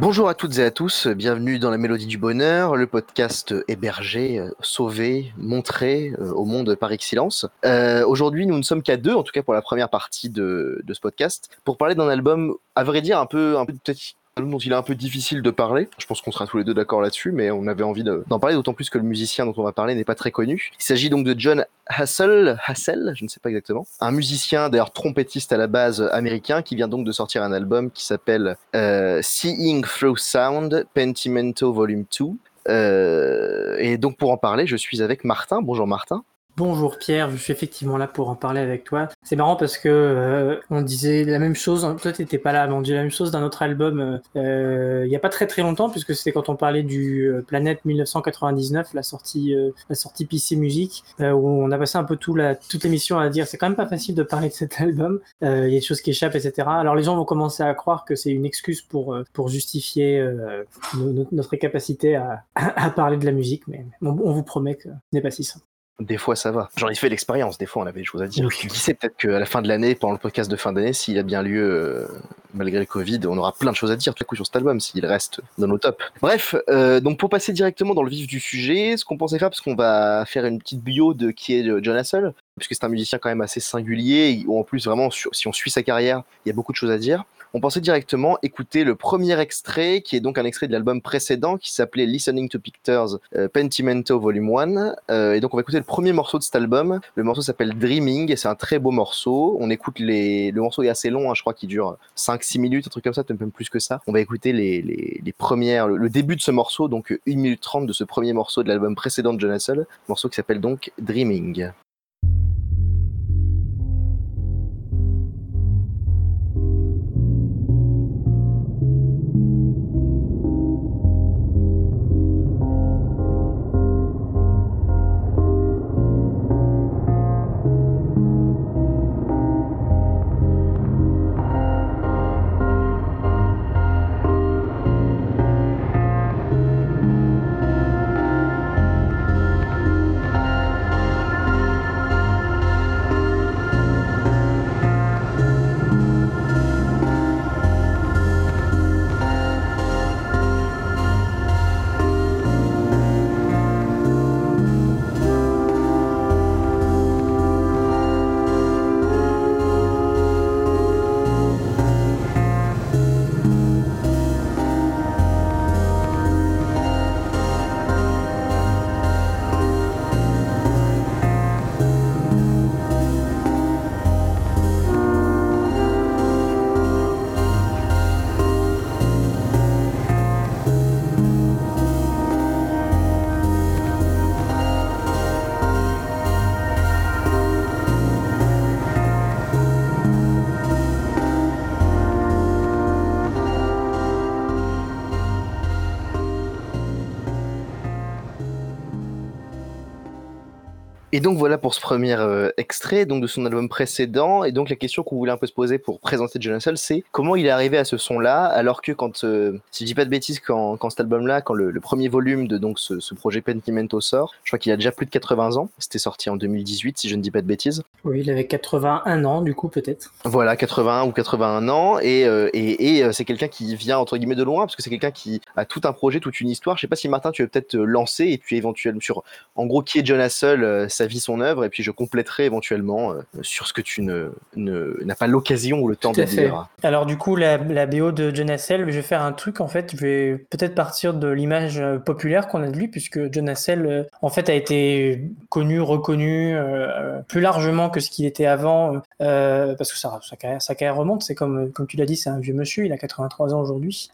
Bonjour à toutes et à tous, bienvenue dans la Mélodie du Bonheur, le podcast hébergé, euh, sauvé, montré euh, au monde par excellence. Euh, Aujourd'hui, nous ne sommes qu'à deux, en tout cas pour la première partie de, de ce podcast, pour parler d'un album, à vrai dire, un peu, un peu peut-être dont il est un peu difficile de parler. Je pense qu'on sera tous les deux d'accord là-dessus, mais on avait envie de- d'en parler, d'autant plus que le musicien dont on va parler n'est pas très connu. Il s'agit donc de John Hassel, Hassel, je ne sais pas exactement, un musicien, d'ailleurs trompettiste à la base américain, qui vient donc de sortir un album qui s'appelle euh, Seeing Through Sound, Pentimento Volume 2. Euh, et donc pour en parler, je suis avec Martin. Bonjour Martin. Bonjour Pierre, je suis effectivement là pour en parler avec toi. C'est marrant parce que euh, on disait la même chose, hein, toi t'étais pas là, mais on disait la même chose d'un autre album euh, euh, il y a pas très très longtemps puisque c'était quand on parlait du euh, Planète 1999, la sortie euh, la sortie PC Music, euh, où on a passé un peu tout la, toute l'émission à dire c'est quand même pas facile de parler de cet album, Euh, il y a des choses qui échappent etc. Alors les gens vont commencer à croire que c'est une excuse pour euh, pour justifier euh, no- no- notre capacité à, à parler de la musique, mais on, on vous promet que ce n'est pas si simple. Des fois, ça va. J'en ai fait l'expérience. Des fois, on avait des choses à dire. Oui. Qui sait, peut-être qu'à la fin de l'année, pendant le podcast de fin d'année, s'il a bien lieu, euh, malgré le Covid, on aura plein de choses à dire tout à coup sur cet album, s'il reste dans nos tops. Bref, euh, donc pour passer directement dans le vif du sujet, ce qu'on pensait faire, parce qu'on va faire une petite bio de qui est euh, John Hassel, puisque c'est un musicien quand même assez singulier, où en plus, vraiment, si on suit sa carrière, il y a beaucoup de choses à dire. On pensait directement écouter le premier extrait, qui est donc un extrait de l'album précédent, qui s'appelait Listening to Pictures euh, Pentimento Volume 1. Euh, et donc on va écouter le premier morceau de cet album. Le morceau s'appelle Dreaming, et c'est un très beau morceau. On écoute les... Le morceau est assez long, hein, je crois qu'il dure 5-6 minutes, un truc comme ça, peut-être même plus que ça. On va écouter les, les, les premières... Le, le début de ce morceau, donc 1 minute 30 de ce premier morceau de l'album précédent de John Hassel, morceau qui s'appelle donc Dreaming. Et donc voilà pour ce premier euh, extrait donc de son album précédent. Et donc la question qu'on voulait un peu se poser pour présenter John Hassel, c'est comment il est arrivé à ce son-là, alors que quand, euh, si je dis pas de bêtises, quand, quand cet album-là, quand le, le premier volume de donc ce, ce projet Pentimento sort, je crois qu'il a déjà plus de 80 ans. C'était sorti en 2018, si je ne dis pas de bêtises. Oui, il avait 81 ans, du coup, peut-être. Voilà, 81 ou 81 ans, et, euh, et, et c'est quelqu'un qui vient entre guillemets de loin, parce que c'est quelqu'un qui a tout un projet, toute une histoire. Je sais pas si Martin, tu veux peut-être te lancer, et puis éventuellement sur, en gros, qui est John Hassel, sa vie, son œuvre, et puis je compléterai éventuellement euh, sur ce que tu ne, ne- n'as pas l'occasion ou le temps de fait. dire. Alors du coup, la, la BO de John Hassel, je vais faire un truc en fait, je vais peut-être partir de l'image euh, populaire qu'on a de lui, puisque John Hassel euh, en fait a été connu, reconnu euh, plus largement que ce qu'il était avant, euh, parce que sa, sa carrière, sa carrière remonte, c'est comme, comme tu l'as dit, c'est un vieux monsieur, il a 83 ans aujourd'hui,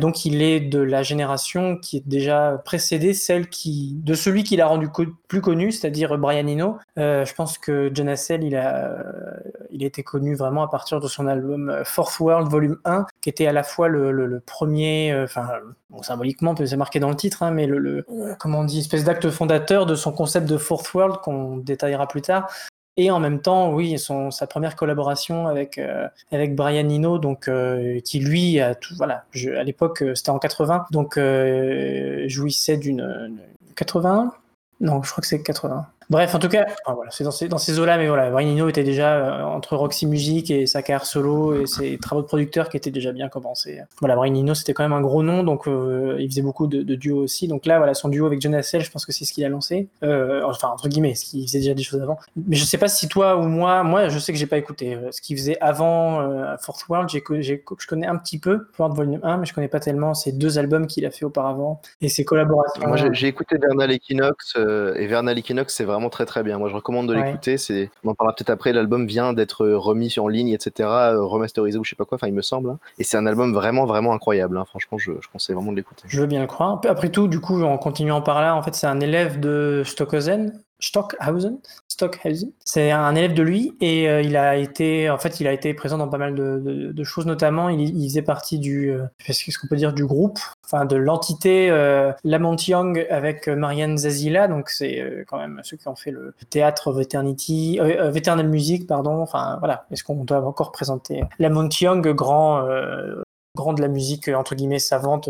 donc il est de la génération qui est déjà précédée celle qui, de celui qui l'a rendu co- plus connu, c'est-à-dire Brian Eno. Euh, je pense que John Hassel, il a, euh, connu vraiment à partir de son album euh, Fourth World Volume 1, qui était à la fois le, premier, euh, enfin, bon, symboliquement, c'est marqué dans le titre, hein, mais le, euh, comment on dit, espèce d'acte fondateur de son concept de Fourth World qu'on détaillera plus tard. et en même temps, oui, sa première collaboration avec, Brian Eno, donc, qui lui, à l'époque, c'était en 80, donc jouissait d'une 81 Non, je crois que c'est 80. Bref, en tout cas, voilà, c'est dans ces, dans ces eaux-là, mais voilà, Brian était déjà euh, entre Roxy Music et sa carrière solo et ses travaux de producteur qui étaient déjà bien commencés. Voilà, Brian c'était quand même un gros nom, donc euh, il faisait beaucoup de, duos aussi. Donc là, voilà, son duo avec John Hassel, je pense que c'est ce qu'il a lancé. Euh, enfin, entre guillemets, ce qu'il faisait déjà des choses avant. Mais je sais pas si toi ou moi, moi, je sais que j'ai pas écouté. Ce qu'il faisait avant Fourth World, j'ai, je connais un petit peu, World Volume 1, mais je connais pas tellement ces deux albums qu'il a fait auparavant et ses collaborations. Moi, j'ai, écouté Vernal Equinox, et Vernal Equinox, c'est vraiment très très bien. Moi, je recommande de l'écouter. C'est, on en parlera peut-être après. L'album vient d'être remis en ligne, etc., remasterisé ou je sais pas quoi. Enfin, il me semble. Hein. Et c'est un album vraiment, vraiment incroyable. Hein. Franchement, je, je, conseille vraiment de l'écouter. Je veux bien le croire. Après tout, du coup, en continuant par là, en fait, c'est un élève de Stockhausen, Stockhausen, Stockhausen. C'est un élève de lui et euh, il a été, en fait, il a été présent dans pas mal de, choses, notamment il, faisait partie du, euh, qu'est-ce qu'on peut dire, du groupe, enfin de l'entité euh, Lamont Young avec Marianne Zazila. Donc c'est quand même ceux qui ont fait le théâtre Veternity, Veternal Music, pardon. Enfin voilà, est-ce qu'on doit encore présenter Lamont Young, grand de la musique entre guillemets savante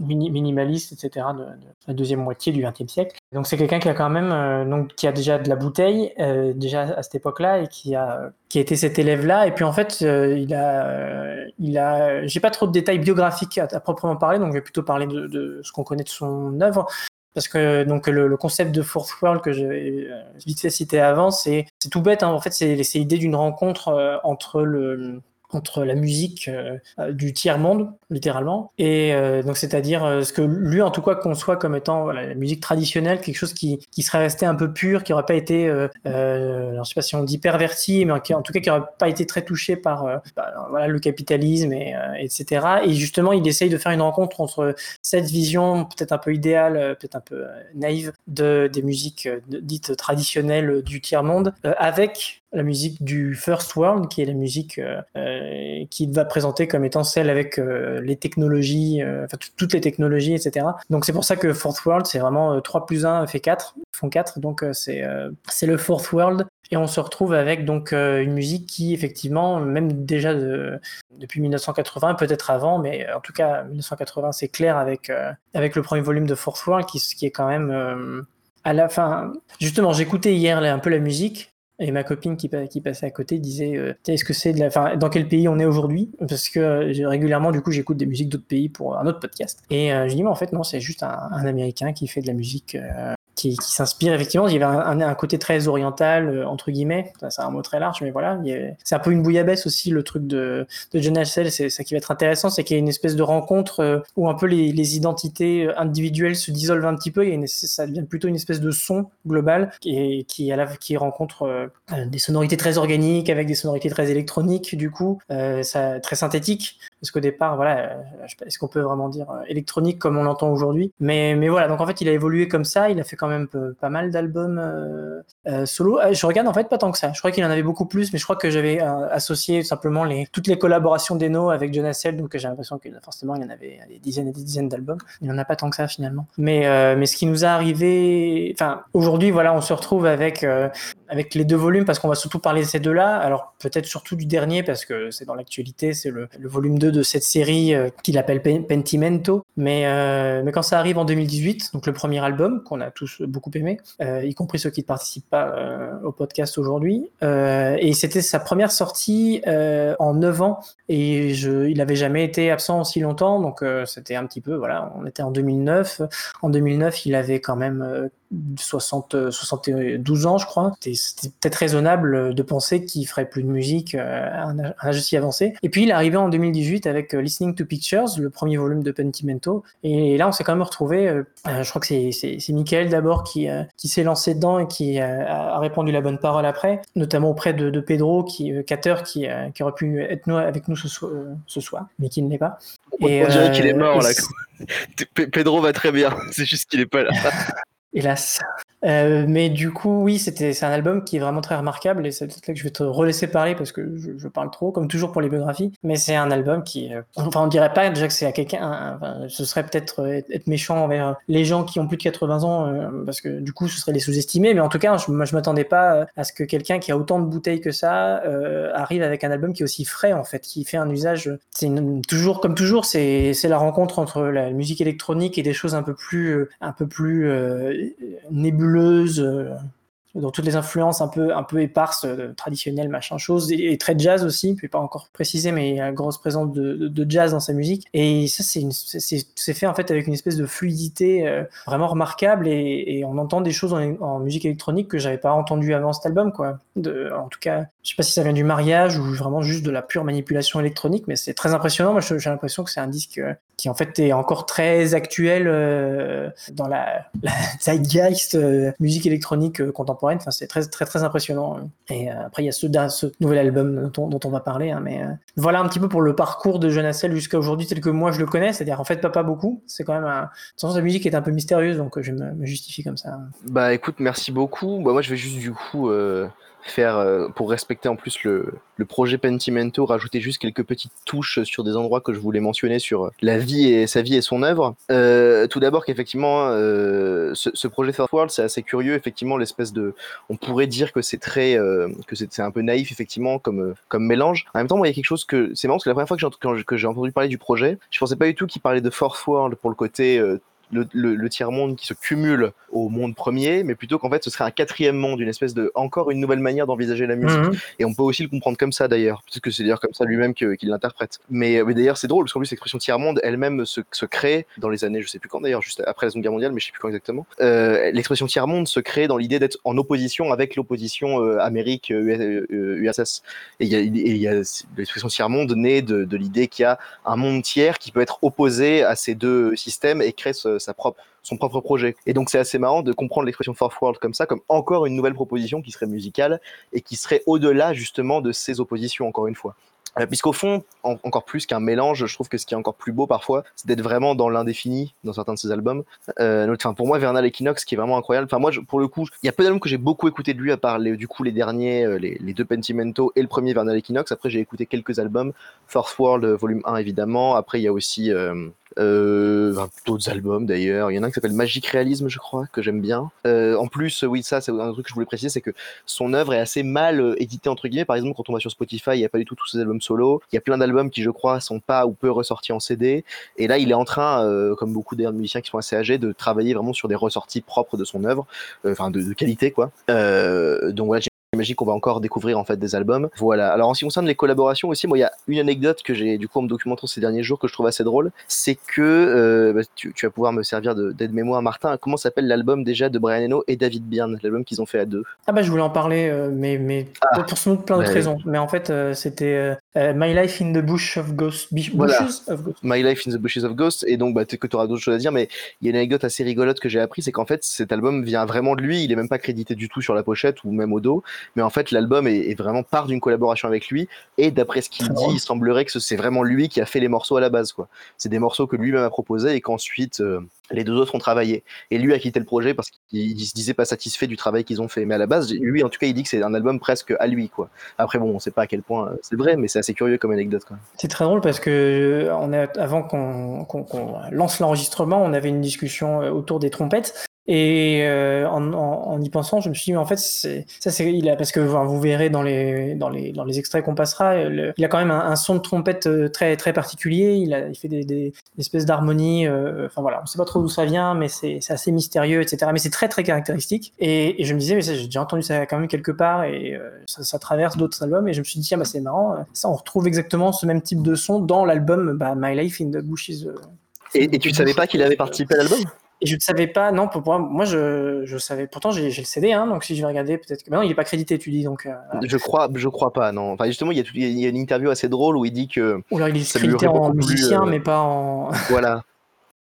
minimaliste, etc., de, la deuxième moitié du XXe siècle. Donc c'est quelqu'un qui a quand même, euh, donc qui a déjà de la bouteille euh, déjà à cette époque-là et qui a qui a été cet élève-là. Et puis en fait, euh, il a, il a, j'ai pas trop de détails biographiques à, proprement parler, donc je vais plutôt parler de, ce qu'on connaît de son œuvre. Parce que donc le, concept de Fourth World que j'ai vite fait citer avant, c'est tout bête. Hein. En fait, c'est l'idée d'une rencontre entre le entre la musique euh, du tiers monde littéralement et euh, donc c'est-à-dire euh, ce que lui en tout cas conçoit comme étant voilà, la musique traditionnelle quelque chose qui, qui serait resté un peu pur qui aurait pas été alors je sais pas si on dit perverti mais en tout cas qui aurait pas été très touché par bah, voilà le capitalisme et etc et justement il essaye de faire une rencontre entre cette vision peut-être un peu idéale peut-être un peu naïve de des musiques dites traditionnelles du tiers monde avec la musique du First World, qui est la musique euh, euh qu'il va présenter comme étant celle avec euh, les technologies, euh, enfin toutes les technologies, etc. Donc c'est pour ça que Fourth World, c'est vraiment 3 plus 1 fait 4, font 4, donc c'est c'est le Fourth World. Et on se retrouve avec donc une musique qui effectivement, même déjà de, depuis 1980, peut-être avant, mais en tout cas 1980 c'est clair avec avec le premier volume de Fourth World qui, qui est quand même à la fin. Justement, j'écoutais hier un peu la musique et ma copine qui, passait à côté disait euh, Est-ce que c'est de la. Enfin, dans quel pays on est aujourd'hui? Parce que euh, régulièrement, du coup, j'écoute des musiques d'autres pays pour un autre podcast. Et euh, je dis Mais en fait, non, c'est juste un, un, Américain qui fait de la musique qui, s'inspire effectivement. Il y avait un, côté très oriental, euh, entre guillemets. C'est un mot très large, mais voilà. C'est un peu une bouillabaisse aussi, le truc de, de John Hassel. C'est ça qui va être intéressant, c'est qu'il y a une espèce de rencontre euh, où un peu les, les, identités euh, individuelles se dissolvent un petit peu. Et ça devient plutôt une espèce de son global qui, qui, à la, qui rencontre des sonorités très organiques avec des sonorités très électroniques, du coup, ça, très synthétiques. Parce qu'au départ, voilà, est-ce qu'on peut vraiment dire électronique comme on l'entend aujourd'hui? Mais, mais voilà, donc en fait, il a évolué comme ça. Il a fait quand même pas mal d'albums euh, euh, solo. Euh, je regarde en fait pas tant que ça. Je crois qu'il en avait beaucoup plus, mais je crois que j'avais associé simplement les, toutes les collaborations d'Eno avec John Hassel, donc j'ai l'impression que forcément il y en avait des dizaines et des dizaines d'albums. Il n'y en a pas tant que ça finalement. Mais, mais ce qui nous a arrivé, enfin aujourd'hui voilà, on se retrouve avec avec les deux volumes parce qu'on va surtout parler de ces deux-là. Alors peut-être surtout du dernier parce que c'est dans l'actualité, c'est le, volume 2 de cette série qu'il appelle Pentimento. Mais, mais quand ça arrive en 2018, donc le premier album qu'on a tous beaucoup aimé, euh, y compris ceux qui ne participent pas euh, au podcast aujourd'hui. Euh, et c'était sa première sortie en 9 ans et je, il n'avait jamais été absent aussi longtemps, donc c'était un petit peu, voilà, on était en 2009. En 2009, il avait quand même 60, 72 ans, je crois. C'était peut-être raisonnable de penser qu'il ferait plus de musique à un âge si avancé. Et puis il est arrivé en 2018 avec Listening to Pictures, le premier volume de Pentimento. Et là, on s'est quand même retrouvé. je crois que c'est Michael d'abord qui, euh, qui s'est lancé dedans et qui euh, a répondu la bonne parole après, notamment auprès de, de Pedro, qui, euh, Cater, qui, qui aurait pu être nous, avec nous ce, ce soir, mais qui ne l'est pas. On, et, dirait qu'il est mort là. Pedro va très bien, c'est juste qu'il est pas là. Hélas. Euh, mais du coup, oui, c'était c'est un album qui est vraiment très remarquable et c'est peut-être là que je vais te relaisser parler parce que je, je, parle trop, comme toujours pour les biographies. Mais c'est un album qui, euh, enfin, on dirait pas déjà que c'est à quelqu'un. Enfin, ce serait peut-être euh, être méchant envers les gens qui ont plus de 80 ans parce que du coup, ce serait les sous-estimer. Mais en tout cas, je, moi, je m'attendais pas à ce que quelqu'un qui a autant de bouteilles que ça arrive avec un album qui est aussi frais en fait, qui fait un usage. C'est toujours comme toujours, c'est c'est la rencontre entre la musique électronique et des choses un peu plus un peu plus nébuleuse, euh, dans toutes les influences un peu, un peu éparses, euh, traditionnelles, machin chose, et, très jazz aussi, vais pas encore préciser, mais il y a une grosse présence de, de, jazz dans sa musique. Et ça, c'est fait en fait avec une espèce de fluidité euh, vraiment remarquable, et, on entend des choses en, musique électronique que j'avais pas entendu avant cet album, quoi. En tout cas, je sais pas si ça vient du mariage ou vraiment juste de la pure manipulation électronique, mais c'est très impressionnant. Moi, j'ai l'impression que c'est un disque qui en fait est encore très actuel euh, dans la, la zeitgeist euh, musique électronique euh, c'est très très très impressionnant. Et euh, après, il y a ce, ce nouvel album dont, on va parler. Hein, mais euh, voilà un petit peu pour le parcours de Jeunacel jusqu'à aujourd'hui tel que moi je le connais. C'est-à-dire en fait pas pas beaucoup. C'est quand même un... sens sa musique est un peu mystérieuse, donc je me, me justifie comme ça. Bah écoute, merci beaucoup. Bah, moi, je vais juste du coup faire, euh, pour respecter en plus le, le, projet Pentimento, rajouter juste quelques petites touches sur des endroits que je voulais mentionner sur la vie et sa vie et son œuvre. Euh, tout d'abord qu'effectivement, euh, ce, ce, projet Third World, c'est assez curieux, effectivement, l'espèce de, on pourrait dire que c'est très, que c'est un peu naïf, effectivement, comme, comme mélange. En même temps, moi, il y a quelque chose que, c'est marrant, parce que la première fois que j'ai entendu parler du projet, je pensais pas du tout qu'il parlait de Fourth World pour le côté le, le, le tiers-monde qui se cumule au monde premier, mais plutôt qu'en fait ce serait un quatrième monde, une espèce de encore une nouvelle manière d'envisager la musique. Mmh. Et on peut aussi le comprendre comme ça d'ailleurs, puisque c'est d'ailleurs comme ça lui-même qu'il qu l'interprète. Mais, mais d'ailleurs c'est drôle, parce qu'en plus l'expression tiers-monde elle-même se, se, crée dans les années, je sais plus quand d'ailleurs, juste après la Seconde Guerre mondiale, mais je sais plus quand exactement. Euh, l'expression tiers-monde se crée dans l'idée d'être en opposition avec l'opposition euh, Amérique euh, USS. Et il y a, a l'expression tiers-monde née de, de l'idée qu'il y a un monde tiers qui peut être opposé à ces deux systèmes et créer ce, son propre projet. Et donc c'est assez marrant de comprendre l'expression Fourth World comme ça, comme encore une nouvelle proposition qui serait musicale et qui serait au-delà justement de ces oppositions, encore une fois. Euh, Puisqu'au fond, en, encore plus qu'un mélange, je trouve que ce qui est encore plus beau parfois, c'est d'être vraiment dans l'indéfini dans certains de ses albums. Euh, pour moi, Vernal Equinox, qui est vraiment incroyable. Enfin, moi, je, pour le coup, il y a peu d'albums que j'ai beaucoup écouté de lui, à part les, du coup les derniers, euh, les, deux Pentimento et le premier Vernal Equinox. Après, j'ai écouté quelques albums, Fourth World, volume 1 évidemment. Après, il y a aussi euh, d'autres albums d'ailleurs. Il y en a un qui s'appelle Magic Réalisme, je crois, que j'aime bien. Euh, en plus, oui, ça, c'est un truc que je voulais préciser, c'est que son œuvre est assez mal euh, éditée entre guillemets. Par exemple, quand on va sur Spotify, il n'y a pas du tout tous ses albums solo. Il y a plein d'albums qui, je crois, sont pas ou peu ressortis en CD. Et là, il est en train, euh, comme beaucoup des musiciens qui sont assez âgés, de travailler vraiment sur des ressorties propres de son œuvre, euh, enfin de, de, qualité, quoi. Euh, donc voilà, J'imagine qu'on va encore découvrir en fait des albums. Voilà. Alors en ce qui concerne les collaborations aussi, moi il y a une anecdote que j'ai du coup en me documentant ces derniers jours que je trouve assez drôle, c'est que euh, bah, tu, tu, vas pouvoir me servir d'aide-mémoire, Martin. Comment s'appelle l'album déjà de Brian Eno et David Byrne, l'album qu'ils ont fait à deux? Ah bah je voulais en parler, euh, mais mais ah, pour sans doute plein d'autres bah, raisons. Mais en fait euh, c'était euh, My Life in the Bush of Ghosts. Bushes voilà. of Ghosts. My Life in the Bushes of Ghosts. Et donc bah, que tu auras d'autres choses à dire, mais il y a une anecdote assez rigolote que j'ai appris, c'est qu'en fait cet album vient vraiment de lui. Il est même pas crédité du tout sur la pochette ou même au dos, mais en fait l'album est, est, vraiment part d'une collaboration avec lui. Et d'après ce qu'il dit, il semblerait que c'est vraiment lui qui a fait les morceaux à la base. quoi. C'est des morceaux que lui-même a proposés et qu'ensuite euh, les deux autres ont travaillé. Et lui a quitté le projet parce qu'il se disait pas satisfait du travail qu'ils ont fait. Mais à la base, lui, en tout cas, il dit que c'est un album presque à lui. quoi. Après, bon, on sait pas à quel point c'est vrai, mais c'est assez curieux comme anecdote. C'est très drôle parce que euh, on a, avant qu'on qu qu lance l'enregistrement, on avait une discussion euh, autour des trompettes. Et euh, en, y pensant, je me suis dit, mais en fait, ça, c'est, parce que vous verrez dans les, dans les, dans les extraits qu'on passera, il a quand même un, son de trompette euh, très, très particulier. Il, fait des, espèces d'harmonies. Euh, enfin voilà, on sait pas trop d'où ça vient, mais c'est, assez mystérieux, etc. Mais c'est très, très caractéristique. Et, je me disais, mais j'ai déjà entendu ça quand même quelque part, et ça, traverse d'autres albums. Et je me suis dit, tiens, bah, c'est marrant. Ça, on retrouve exactement ce même type de son dans l'album bah, My Life in the Bushes. Et, tu savais pas qu'il avait participé à l'album? Et je ne savais pas, non, pour moi, moi je, je savais, pourtant j'ai le CD, hein, donc si je vais regarder, peut-être que. Mais non, il n'est pas crédité, tu dis, donc. Euh, je crois, je crois pas, non. Enfin, justement, il y, a, il y a une interview assez drôle où il dit que. Ou alors il est crédité en musicien, plus, euh... mais pas en. Voilà.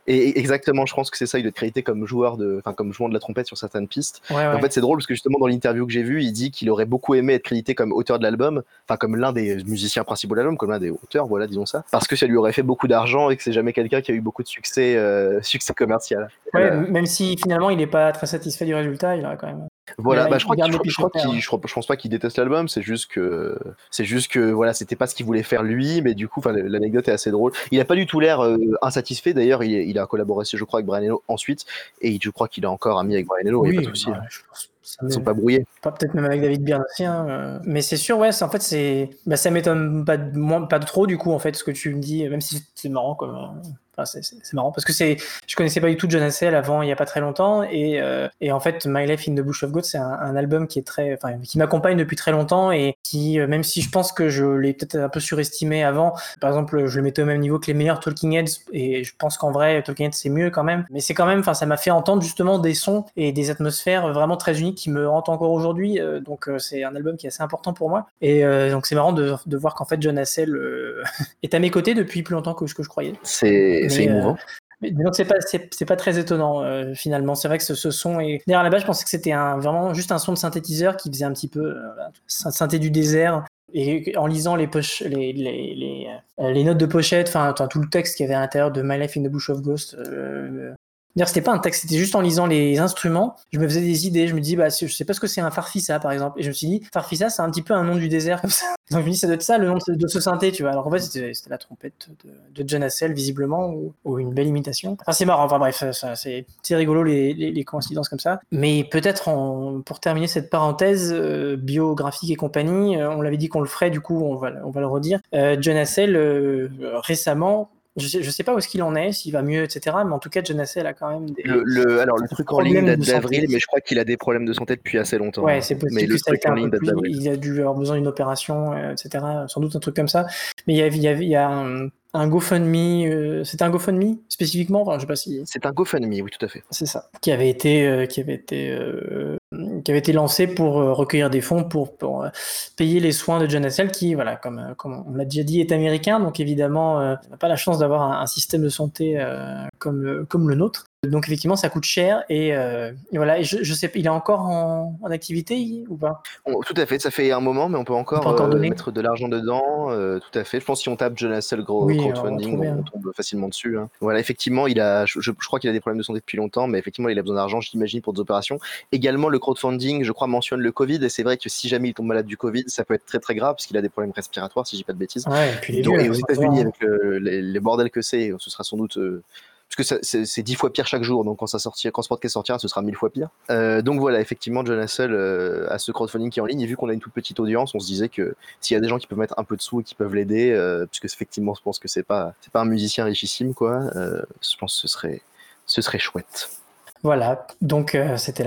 Et exactement, je pense que c'est ça, il doit être crédité comme joueur de, enfin comme jouant de la trompette sur certaines pistes. Ouais, En fait, c'est drôle parce que justement dans l'interview que j'ai vue, il dit qu'il aurait beaucoup aimé être crédité comme auteur de l'album, enfin comme l'un des musiciens principaux de l'album, comme l'un des auteurs, voilà, disons ça, parce que ça lui aurait fait beaucoup d'argent et que c'est jamais quelqu'un qui a eu beaucoup de succès, euh, succès commercial. Ouais, Euh, Même si finalement il n'est pas très satisfait du résultat, il aurait quand même. Voilà, bah, je crois je, je, je pense pas qu'il déteste l'album, c'est juste que, c'est juste que voilà, c'était pas ce qu'il voulait faire lui, mais du coup, l'anecdote est assez drôle. Il a pas du tout l'air euh, insatisfait. D'ailleurs, il, il a collaboré, je crois, avec Brian Eno ensuite, et je crois qu'il est encore ami avec Brian Eno. il y a pas de souci. bah. Ça Ils sont pas brouillés. Pas peut-être même avec David Byrne aussi, hein, euh, mais c'est sûr, ouais, en fait, c'est, bah, ça m'étonne pas de, moins, pas de trop, du coup, en fait, ce que tu me dis, même si c'est marrant, comme, enfin, c'est, marrant, parce que c'est, je connaissais pas du tout John Hassel avant, il y a pas très longtemps, et, euh, et en fait, My Life in the Bush of Goats, c'est un, un album qui est très, enfin, qui m'accompagne depuis très longtemps, et qui, euh, même si je pense que je l'ai peut-être un peu surestimé avant, par exemple, je le mettais au même niveau que les meilleurs Talking Heads, et je pense qu'en vrai, Talking Heads, c'est mieux quand même, mais c'est quand même, enfin, ça m'a fait entendre justement des sons et des atmosphères vraiment très uniques qui me hantent encore aujourd'hui, euh, donc euh, c'est un album qui est assez important pour moi, et euh, donc c'est marrant de, de voir qu'en fait John Hassel euh, est à mes côtés depuis plus longtemps que ce que je croyais. C'est euh, émouvant. Mais donc c'est pas c'est, pas très étonnant euh, finalement. C'est vrai que ce, ce son est. D'ailleurs à la base je pensais que c'était un vraiment juste un son de synthétiseur qui faisait un petit peu euh, syn- synthé du désert. Et en lisant les, poches, les, les, les, euh, les notes de pochette, enfin enfin, tout le texte qu'il y avait à l'intérieur de My Life in the Bush of Ghost. Euh, D'ailleurs, c'était pas un texte, c'était juste en lisant les instruments. Je me faisais des idées. Je me dis, bah, je sais pas ce que c'est un farfisa, par exemple. Et je me suis dit, farfisa, c'est un petit peu un nom du désert, comme ça. Donc, je me dis, ça doit être ça, le nom de, ce synthé, tu vois. Alors, en fait, c'était la trompette de, de John Hassel, visiblement, ou, une belle imitation. Enfin, c'est marrant. Enfin, bref, c'est rigolo, les, coïncidences comme ça. Mais peut-être, pour terminer cette parenthèse euh, biographique et compagnie, euh, on l'avait dit qu'on le ferait, du coup, on va, le- on va le redire. Euh, John Hassel, euh, récemment, je sais, je sais pas où est-ce qu'il en est, s'il va mieux, etc. Mais en tout cas, Hassel a quand même des. Le, le- alors, le truc en ligne date d'avril, mais je crois qu'il a des problèmes de santé depuis assez longtemps. Ouais, c'est possible Mais que le ça truc en ligne date d'avril. Il a dû avoir besoin d'une opération, euh, etc. Sans doute un truc comme ça. Mais il y a, il y a, il y a un, un GoFundMe. euh, C'était un GoFundMe spécifiquement? Enfin, je sais pas si C'est un GoFundMe, oui, tout à fait. c'est ça. Qui avait été, euh, qui avait été, euh, qui avait été lancé pour euh, recueillir des fonds pour, pour euh, payer les soins de John Hassel, qui, voilà, comme, euh, comme on l'a déjà dit, est américain. Donc évidemment, euh, on n'a pas la chance d'avoir un, un système de santé euh, comme, le- comme le nôtre. Donc effectivement, ça coûte cher et, euh, et voilà. Et je, je sais, il est encore en, en activité ou pas? On- tout à fait, ça fait un moment, mais on peut encore, On peut encore euh, donner. mettre de l'argent dedans. euh, tout à fait. Je pense que si on tape John Hassel gros Oui, crowdfunding, on, hein. tombe facilement dessus. hein. Voilà, effectivement, il a, je, je- je crois qu'il a des problèmes de santé depuis longtemps, mais effectivement, il a besoin d'argent, j'imagine, pour des opérations. Également, le crowdfunding, je crois, mentionne le Covid, et c'est vrai que si jamais il tombe malade du Covid, ça peut être très très grave, parce qu'il a des problèmes respiratoires, si j'ai pas de bêtises. Ouais, et puis les Donc, vieux, et aux États-Unis, avec le- les, les bordels que c'est, ce sera sans doute. euh, parce que c'est dix fois pire chaque jour, donc quand ça sortira, quand ce podcast sortira, ce sera mille fois pire. Euh, donc voilà, effectivement, John Hassel euh, a ce crowdfunding qui est en ligne, et vu qu'on a une toute petite audience, on se disait que s'il y a des gens qui peuvent mettre un peu de sous et qui peuvent l'aider, euh, puisque effectivement, je pense que c'est pas, pas un musicien richissime, quoi. euh, je pense que ce serait, ce serait chouette. Voilà. Donc euh, c'était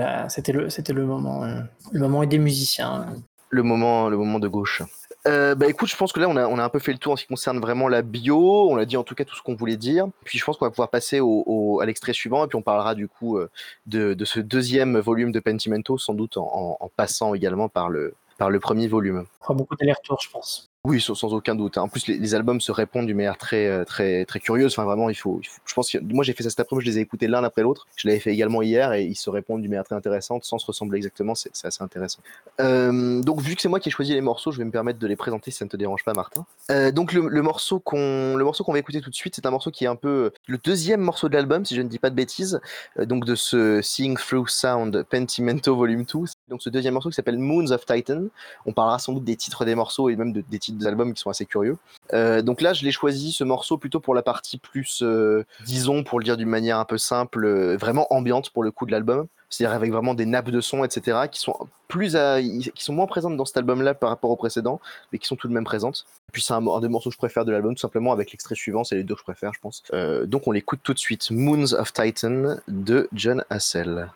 le, c'était le moment, euh, le moment des musiciens. Le moment, le moment de gauche. Euh, bah écoute, je pense que là on a, on a un peu fait le tour en ce qui concerne vraiment la bio. On a dit en tout cas tout ce qu'on voulait dire. Puis je pense qu'on va pouvoir passer au, au- à l'extrait suivant et puis on parlera du coup euh, de, de ce deuxième volume de Pentimento, sans doute en, en- en passant également par le, par le premier volume. On fera beaucoup d'allers-retours, je pense. Oui, sans, aucun doute. hein. En plus, les, albums se répondent d'une manière très, euh, très, très curieuse. Enfin, vraiment, il faut, je pense que moi j'ai fait ça cet après-midi, je les ai écoutés l'un après l'autre. Je l'avais fait également hier et ils se répondent d'une manière très intéressante, sans se ressembler exactement. C'est assez intéressant. Euh, donc, vu que c'est moi qui ai choisi les morceaux, je vais me permettre de les présenter si ça ne te dérange pas, Martin. Euh, donc, le, morceau qu'on, le morceau qu'on va écouter tout de suite, c'est un morceau qui est un peu le deuxième morceau de l'album, si je ne dis pas de bêtises. Donc, de ce Seeing Through Sound Pentimento Volume 2. Donc, ce deuxième morceau qui s'appelle Moons of Titan. On parlera sans doute des titres des morceaux et même de- des titres des albums qui sont assez curieux. Euh, donc là, je l'ai choisi ce morceau plutôt pour la partie plus, euh, disons, pour le dire d'une manière un peu simple, euh, vraiment ambiante pour le coup de l'album. C'est-à-dire avec vraiment des nappes de son, etc., qui sont plus, à- qui sont moins présentes dans cet album-là par rapport au précédent, mais qui sont tout de même présentes. Et puis c'est un, un des morceaux que je préfère de l'album, tout simplement avec l'extrait suivant, c'est les deux que je préfère, je pense. Donc on l'écoute tout de suite, Moons of Titan de John Hassel.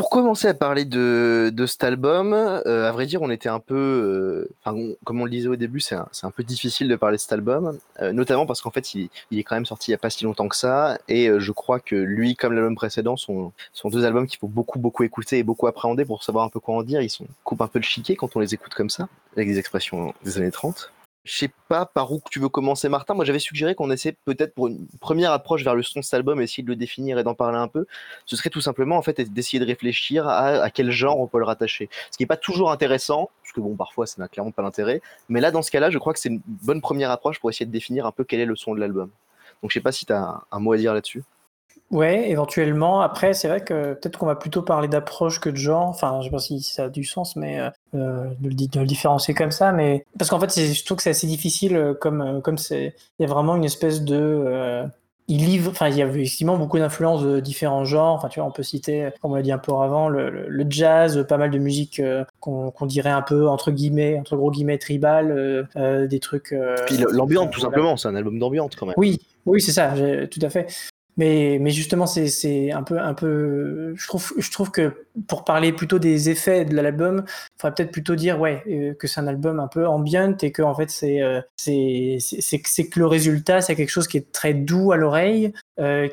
Pour commencer à parler de, de cet album, euh, à vrai dire, on était un peu, euh, comme on le disait au début, c'est un, un, peu difficile de parler de cet album, euh, notamment parce qu'en fait, il, il, est quand même sorti il n'y a pas si longtemps que ça, et je crois que lui, comme l'album précédent, sont, sont deux albums qu'il faut beaucoup, beaucoup écouter et beaucoup appréhender pour savoir un peu quoi en dire. Ils sont, coupent un peu le chiquet quand on les écoute comme ça, avec des expressions des années 30. Je sais pas par où tu veux commencer, Martin. Moi, j'avais suggéré qu'on essaie peut-être pour une première approche vers le son de cet album, essayer de le définir et d'en parler un peu. Ce serait tout simplement en fait d'essayer de réfléchir à, quel genre on peut le rattacher. Ce qui n'est pas toujours intéressant, parce que bon, parfois ça n'a clairement pas l'intérêt. Mais là, dans ce cas-là, je crois que c'est une bonne première approche pour essayer de définir un peu quel est le son de l'album. Donc, je sais pas si tu as un mot à dire là-dessus. Ouais, éventuellement. Après, c'est vrai que peut-être qu'on va plutôt parler d'approche que de genre. Enfin, je sais pas si ça a du sens, mais euh, euh de, le, de, le, différencier comme ça. Mais parce qu'en fait, je trouve que c'est assez difficile. Euh, comme euh, comme c'est, il y a vraiment une espèce de il livre, enfin, il y a effectivement beaucoup d'influences de différents genres. Enfin, tu vois, on peut citer, comme on l'a dit un peu avant, le, le, jazz, pas mal de musique qu'on dirait un peu entre guillemets, entre gros guillemets, tribal, euh, des trucs. Puis l'ambiance, tout simplement, c'est un album d'ambiance quand même. Oui, oui, c'est ça, tout à fait. Mais, mais justement, c'est un peu, un peu. Je trouve, je trouve que pour parler plutôt des effets de l'album, il faudrait peut-être plutôt dire ouais euh, que c'est un album un peu ambient et que en fait c'est euh, que le résultat c'est quelque chose qui est très doux à l'oreille, euh,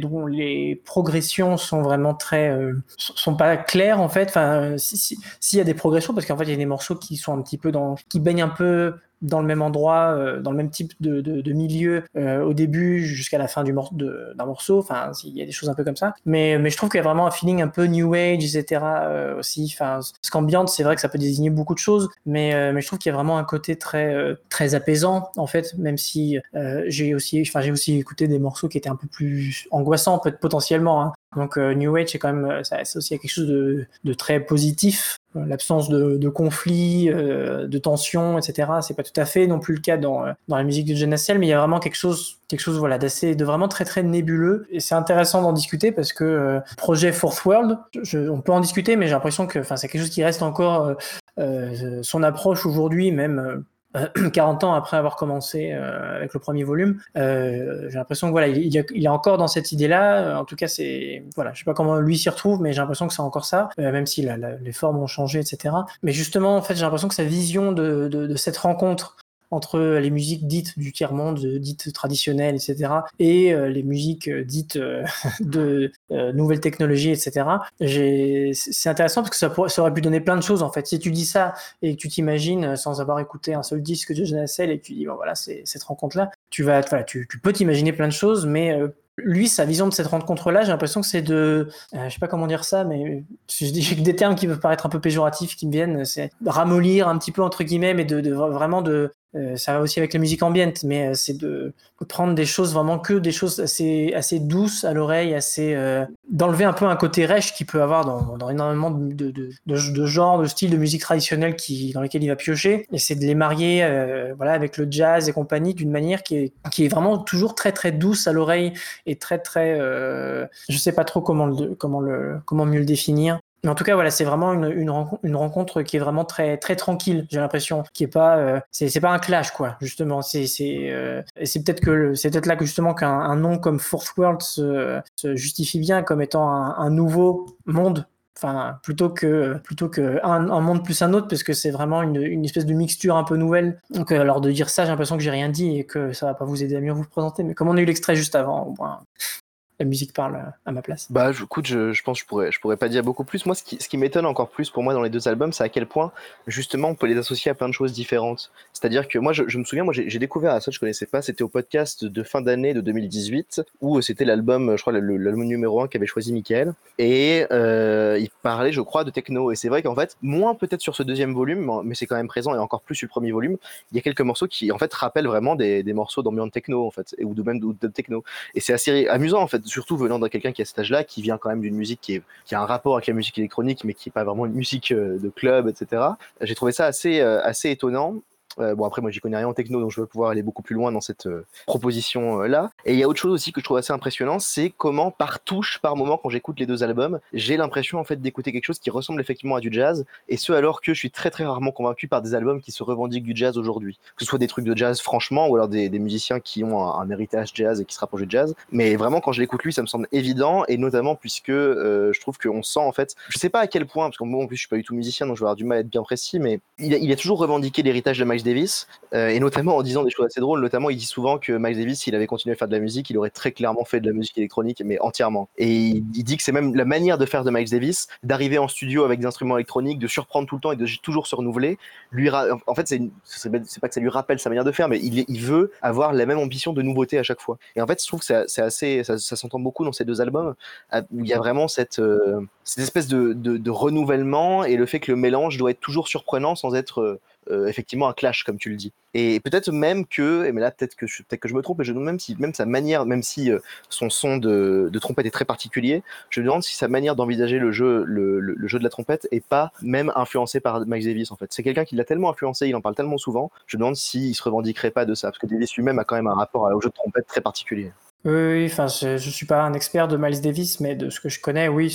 dont les progressions sont vraiment très euh, sont pas claires en fait. Enfin, s'il si, y a des progressions parce qu'en fait il y a des morceaux qui sont un petit peu dans qui baignent un peu dans le même endroit, euh, dans le même type de, de, milieu euh, au début jusqu'à la fin d'un morceau. Enfin, il y a des choses un peu comme ça. Mais, mais je trouve qu'il y a vraiment un feeling un peu new age, etc. Euh, aussi. Enfin, ce qu'ambiante, c'est vrai que ça peut désigner beaucoup de choses, mais, mais je trouve qu'il y a vraiment un côté très très apaisant en fait, même si j'ai aussi, j'ai aussi écouté des morceaux qui étaient un peu plus angoissants peut potentiellement. Hein. Donc New Age, c'est quand même, ça associé à quelque chose de, très positif l'absence de, de conflits, euh, de tensions, etc. C'est pas tout à fait non plus le cas dans, euh, dans la musique de Genesel, mais il y a vraiment quelque chose, quelque chose voilà d'assez, de vraiment très très nébuleux. Et c'est intéressant d'en discuter parce que euh, projet Fourth World, on peut en discuter, mais j'ai l'impression que, c'est quelque chose qui reste encore euh, son approche aujourd'hui, même 40 ans après avoir commencé euh, avec le premier volume, euh, j'ai l'impression que voilà, il, est encore dans cette idée-là. Euh, en tout cas, c'est voilà, je sais pas comment lui s'y retrouve, mais j'ai l'impression que c'est encore ça, euh, même si les formes ont changé, etc. Mais justement, en fait, j'ai l'impression que sa vision de, de, de cette rencontre entre les musiques dites du tiers-monde, dites traditionnelles, etc., et euh, les musiques euh, dites euh, de nouvelles technologies, etc. C'est intéressant parce que ça, aurait pu donner plein de choses, en fait. Si tu dis ça et que tu t'imagines, sans avoir écouté un seul disque de Genesel, et que tu dis, bon, voilà, cette rencontre-là, tu, peux t'imaginer plein de choses, mais lui, sa vision de cette rencontre-là, j'ai l'impression que c'est de, euh, je sais pas comment dire ça, mais dis des termes qui peuvent paraître un peu péjoratifs qui me viennent, c'est ramollir un petit peu entre guillemets, mais de, de vraiment de, euh, ça va aussi avec la musique ambiante, mais euh, c'est de, prendre des choses vraiment que des choses assez assez douces à l'oreille, assez euh, d'enlever un peu un côté rêche qui peut avoir dans, dans énormément de, de, de, de genres, de styles de musique traditionnelle qui dans lesquels il va piocher, et c'est de les marier, euh, voilà, avec le jazz et compagnie d'une manière qui est qui est vraiment toujours très très douce à l'oreille et très très, euh, je sais pas trop comment le, comment le, comment mieux le définir. Mais en tout cas, voilà, c'est vraiment une, une, rencontre, qui est vraiment très très tranquille. J'ai l'impression, qui est pas, euh, c'est pas un clash quoi. Justement, c'est euh, peut-être que c'est peut-être là que justement qu'un nom comme Fourth World se, se, justifie bien comme étant un, un nouveau monde enfin plutôt que plutôt que un, un, monde plus un autre parce que c'est vraiment une, une, espèce de mixture un peu nouvelle donc euh, alors de dire ça j'ai l'impression que j'ai rien dit et que ça va pas vous aider à mieux vous présenter mais comme on a eu l'extrait juste avant au moins la musique parle à ma place. Bah, écoute, je, je pense que je pourrais, je pourrais pas dire beaucoup plus. Moi, ce qui, ce qui m'étonne encore plus pour moi dans les deux albums, c'est à quel point, justement, on peut les associer à plein de choses différentes. C'est-à-dire que moi, je, je me souviens, moi, j'ai découvert ça, je connaissais pas, c'était au podcast de fin d'année de 2018, où c'était l'album, je crois, l'album numéro 1 qu'avait choisi Michael. Et euh, il parlait, je crois, de techno. Et c'est vrai qu'en fait, moins peut-être sur ce deuxième volume, mais c'est quand même présent, et encore plus sur le premier volume, il y a quelques morceaux qui, en fait, rappellent vraiment des, des morceaux d'ambiance techno, en fait, ou de même de, de techno. Et c'est assez amusant, en fait surtout venant de quelqu'un qui a cet âge-là, qui vient quand même d'une musique qui, qui, a un rapport avec la musique électronique, mais qui n'est pas vraiment une musique euh, de club, etc. J'ai trouvé ça assez, euh, assez étonnant. Euh, bon après moi j'y connais rien en techno donc je vais pouvoir aller beaucoup plus loin dans cette euh, proposition euh. Et il y a autre chose aussi que je trouve assez impressionnant, c'est comment par touche, par moment quand j'écoute les deux albums, j'ai l'impression en fait d'écouter quelque chose qui ressemble effectivement à du jazz. Et ce alors que je suis très très rarement convaincu par des albums qui se revendiquent du jazz aujourd'hui. Que ce soit des trucs de jazz franchement ou alors des, musiciens qui ont un, héritage jazz et qui se rapprochent du jazz. Mais vraiment quand je l'écoute lui ça me semble évident et notamment puisque je trouve qu'on sent en fait, je sais pas à quel point parce que moi en plus je suis pas du tout musicien donc je vais avoir du mal à être bien précis, mais il a, il a toujours revendiqué l'héritage de Miles Davis, euh, et notamment en disant des choses assez drôles. Notamment, il dit souvent que Miles Davis, s'il avait continué à faire de la musique, il aurait très clairement fait de la musique électronique, mais entièrement. Et il, dit que c'est même la manière de faire de Miles Davis, d'arriver en studio avec des instruments électroniques, de surprendre tout le temps et de toujours se renouveler. Lui, en fait, c'est pas que ça lui rappelle sa manière de faire, mais il, veut avoir la même ambition de nouveauté à chaque fois. Et en fait, je trouve que c'est assez, ça, s'entend beaucoup dans ces deux albums, où il y a vraiment cette, euh, espèce de, renouvellement et le fait que le mélange doit être toujours surprenant sans être euh, effectivement un clash comme tu le dis. Et peut-être même que, mais là peut-être que peut que je me trompe, et je me demande même si même sa manière, même si euh, son son de, de, trompette est très particulier, je me demande si sa manière d'envisager le jeu, le, jeu de la trompette est pas même influencé par Miles Davis en fait. C'est quelqu'un qui l'a tellement influencé, il en parle tellement souvent. Je me demande s'il se revendiquerait pas de ça, parce que Davis lui-même a quand même un rapport au jeu de trompette très particulier. Oui, enfin, je, je suis pas un expert de Miles Davis, mais de ce que je connais, oui,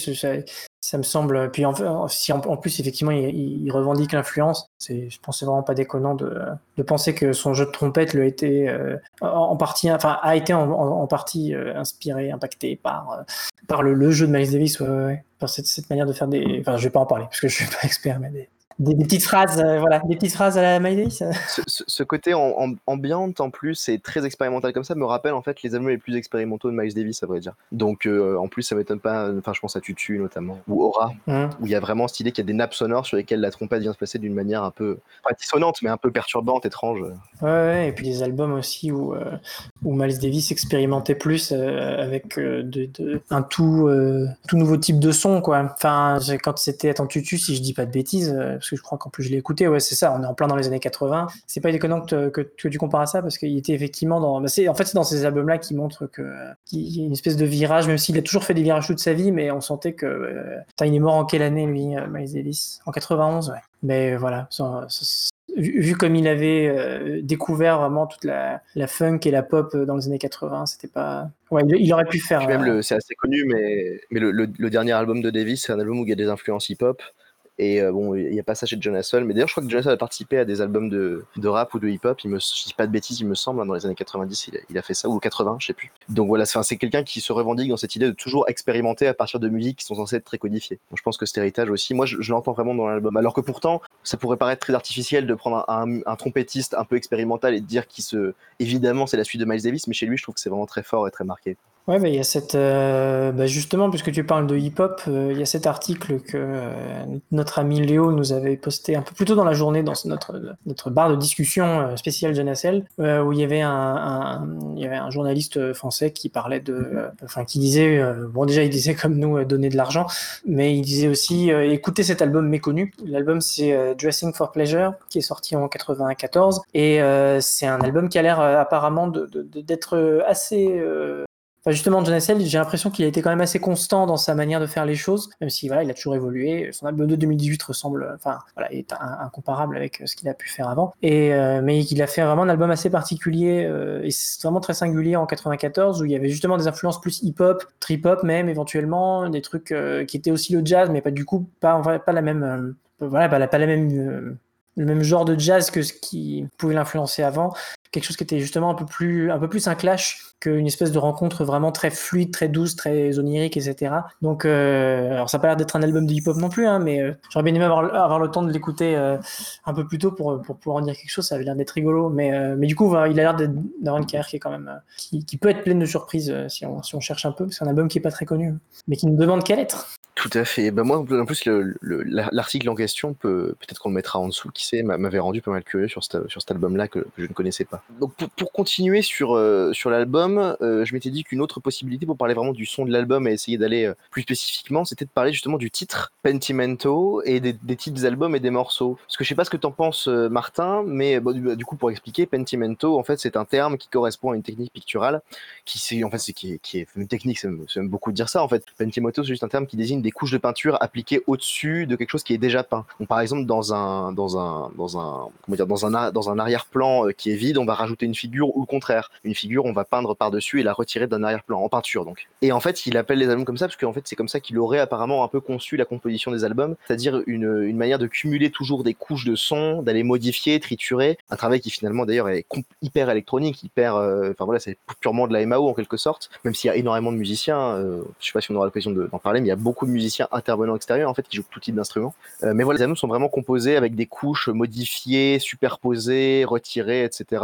ça me semble. Puis en, si en, plus effectivement il, revendique l'influence, je pense c'est vraiment pas déconnant de, penser que son jeu de trompette a été euh, en partie, enfin a été en, partie euh, inspiré, impacté par euh, par le, le, jeu de Miles Davis, ouais, par cette, manière de faire des. Enfin, je vais pas en parler parce que je suis pas expert, mais des, des, petites phrases, euh, voilà, des petites phrases à la Miles ce, ce, ce, côté en, en, ambiante en plus et très expérimental comme ça me rappelle en fait les albums les plus expérimentaux de Miles Davis à vrai dire. Donc euh, en plus ça m'étonne pas, enfin je pense à Tutu notamment ou Aura mmh. où il y a vraiment cette idée qu'il y a des nappes sonores sur lesquelles la trompette vient se placer d'une manière un peu pas dissonante mais un peu perturbante, étrange. Ouais, ouais et puis des albums aussi où, euh, où Miles Davis expérimentait plus avec de, de, un tout tout nouveau type de son quoi. Enfin quand c'était Attends Tutu si je dis pas de bêtises parce que je crois qu'en plus je l'ai écouté, ouais, c'est ça, on est en plein dans les années 80. C'est pas déconnant que, que, que, tu compares à ça parce qu'il était effectivement dans. Bah en fait, c'est dans ces albums-là qui montrent qu'il y a une espèce de virage, même s'il a toujours fait des virages toute sa vie, mais on sentait que. Euh, il est mort en quelle année, lui, euh, Miles Davis? En 91, ouais. Mais voilà, ça, ça, vu, comme il avait euh, découvert vraiment toute la, la, funk et la pop dans les années 80, c'était pas. Ouais, il, il, aurait pu faire. Même euh... c'est assez connu, mais, mais le, le, le, dernier album de Davis, c'est un album où il y a des influences hip-hop. Et euh, bon, il n'y a pas ça chez John Hassel. Mais d'ailleurs, je crois que John Hassel a participé à des albums de, de rap ou de hip-hop. Il me, je dis pas de bêtises, il me semble, hein, dans les années 90, il a, il a fait ça, ou 80, je sais plus. Donc voilà, c'est quelqu'un qui se revendique dans cette idée de toujours expérimenter à partir de musiques qui sont censées être très codifiées. Donc je pense que cet héritage aussi, moi, je, l'entends vraiment dans l'album. Alors que pourtant, ça pourrait paraître très artificiel de prendre un, un, un trompettiste un peu expérimental et de dire qu'il se. Évidemment, c'est la suite de Miles Davis, mais chez lui, je trouve que c'est vraiment très fort et très marqué. Ouais, bah, il y a cette, euh, bah, justement, puisque tu parles de hip-hop, euh, il y a cet article que euh, notre ami Léo nous avait posté un peu plus tôt dans la journée dans notre, notre barre de discussion euh, spéciale Jeunessel, euh, où il y avait un, un, il y avait un journaliste français qui parlait de, euh, enfin, qui disait, bon, déjà, il disait comme nous, donner de l'argent, mais il disait aussi, écoutez cet album méconnu. L'album, c'est Dressing for Pleasure, qui est sorti en 94, et c'est un album qui a l'air apparemment d'être de, de, assez Enfin, justement, John j'ai l'impression qu'il a été quand même assez constant dans sa manière de faire les choses, même si voilà, il a toujours évolué. Son album de 2018 ressemble, enfin, voilà, est incomparable avec ce qu'il a pu faire avant. Et euh, mais il a fait vraiment un album assez particulier euh, et c'est vraiment très singulier en 94 où il y avait justement des influences plus hip-hop, trip-hop même éventuellement, des trucs euh, qui étaient aussi le jazz, mais pas du coup pas pas la même, voilà, pas la, pas la même le même genre de jazz que ce qui pouvait l'influencer avant, quelque chose qui était justement un peu plus, un peu plus un clash qu'une espèce de rencontre vraiment très fluide, très douce, très onirique, etc. Donc, euh, alors ça n'a pas l'air d'être un album de hip-hop non plus, hein, mais euh, j'aurais bien aimé avoir, le temps de l'écouter euh, un peu plus tôt pour, pour pouvoir en dire quelque chose. Ça avait l'air d'être rigolo, mais, euh, mais du coup, il a l'air d'avoir une carrière qui est quand même, qui, peut être pleine de surprises si on, si on cherche un peu. C'est un album qui est pas très connu, mais qui nous demande quelle être. Tout à fait. Ben moi, en plus, l'article en question, peut, peut-être qu'on le mettra en dessous, qui sait, m'avait rendu pas mal curieux sur, sur cet album-là que, je ne connaissais pas. Donc, pour, continuer sur, euh, sur l'album, euh, je m'étais dit qu'une autre possibilité pour parler vraiment du son de l'album et essayer d'aller euh, plus spécifiquement, c'était de parler justement du titre Pentimento et des, des titres d'albums et des morceaux. Parce que je sais pas ce que t'en penses, Martin, mais bon, du, du, coup, pour expliquer, Pentimento, en fait, c'est un terme qui correspond à une technique picturale, qui, c'est, en fait, qui, est, une technique, c'est beaucoup de dire ça, en fait. Pentimento, c'est juste un terme qui désigne des couches de peinture appliquées au-dessus de quelque chose qui est déjà peint. Par exemple, dans un, dans un, dans un, comment dire, dans un, dans un arrière-plan qui est vide, on va rajouter une figure ou le contraire. Une figure, on va peindre par-dessus et la retirer d'un arrière-plan, en peinture donc. Et en fait, il appelle les albums comme ça parce qu'en fait, c'est comme ça qu'il aurait apparemment un peu conçu la composition des albums, c'est-à-dire une, une manière de cumuler toujours des couches de son, d'aller modifier, triturer. Un travail qui finalement d'ailleurs est hyper électronique, hyper, euh, enfin voilà, c'est purement de la MAO en quelque sorte, même s'il y a énormément de musiciens. Euh, je sais pas si on aura l'occasion d'en parler, mais il y a beaucoup de musiciens intervenants extérieurs en fait qui jouent tout type d'instruments. Euh, mais voilà, les albums sont vraiment composés avec des couches modifiées, superposées, retirées, etc.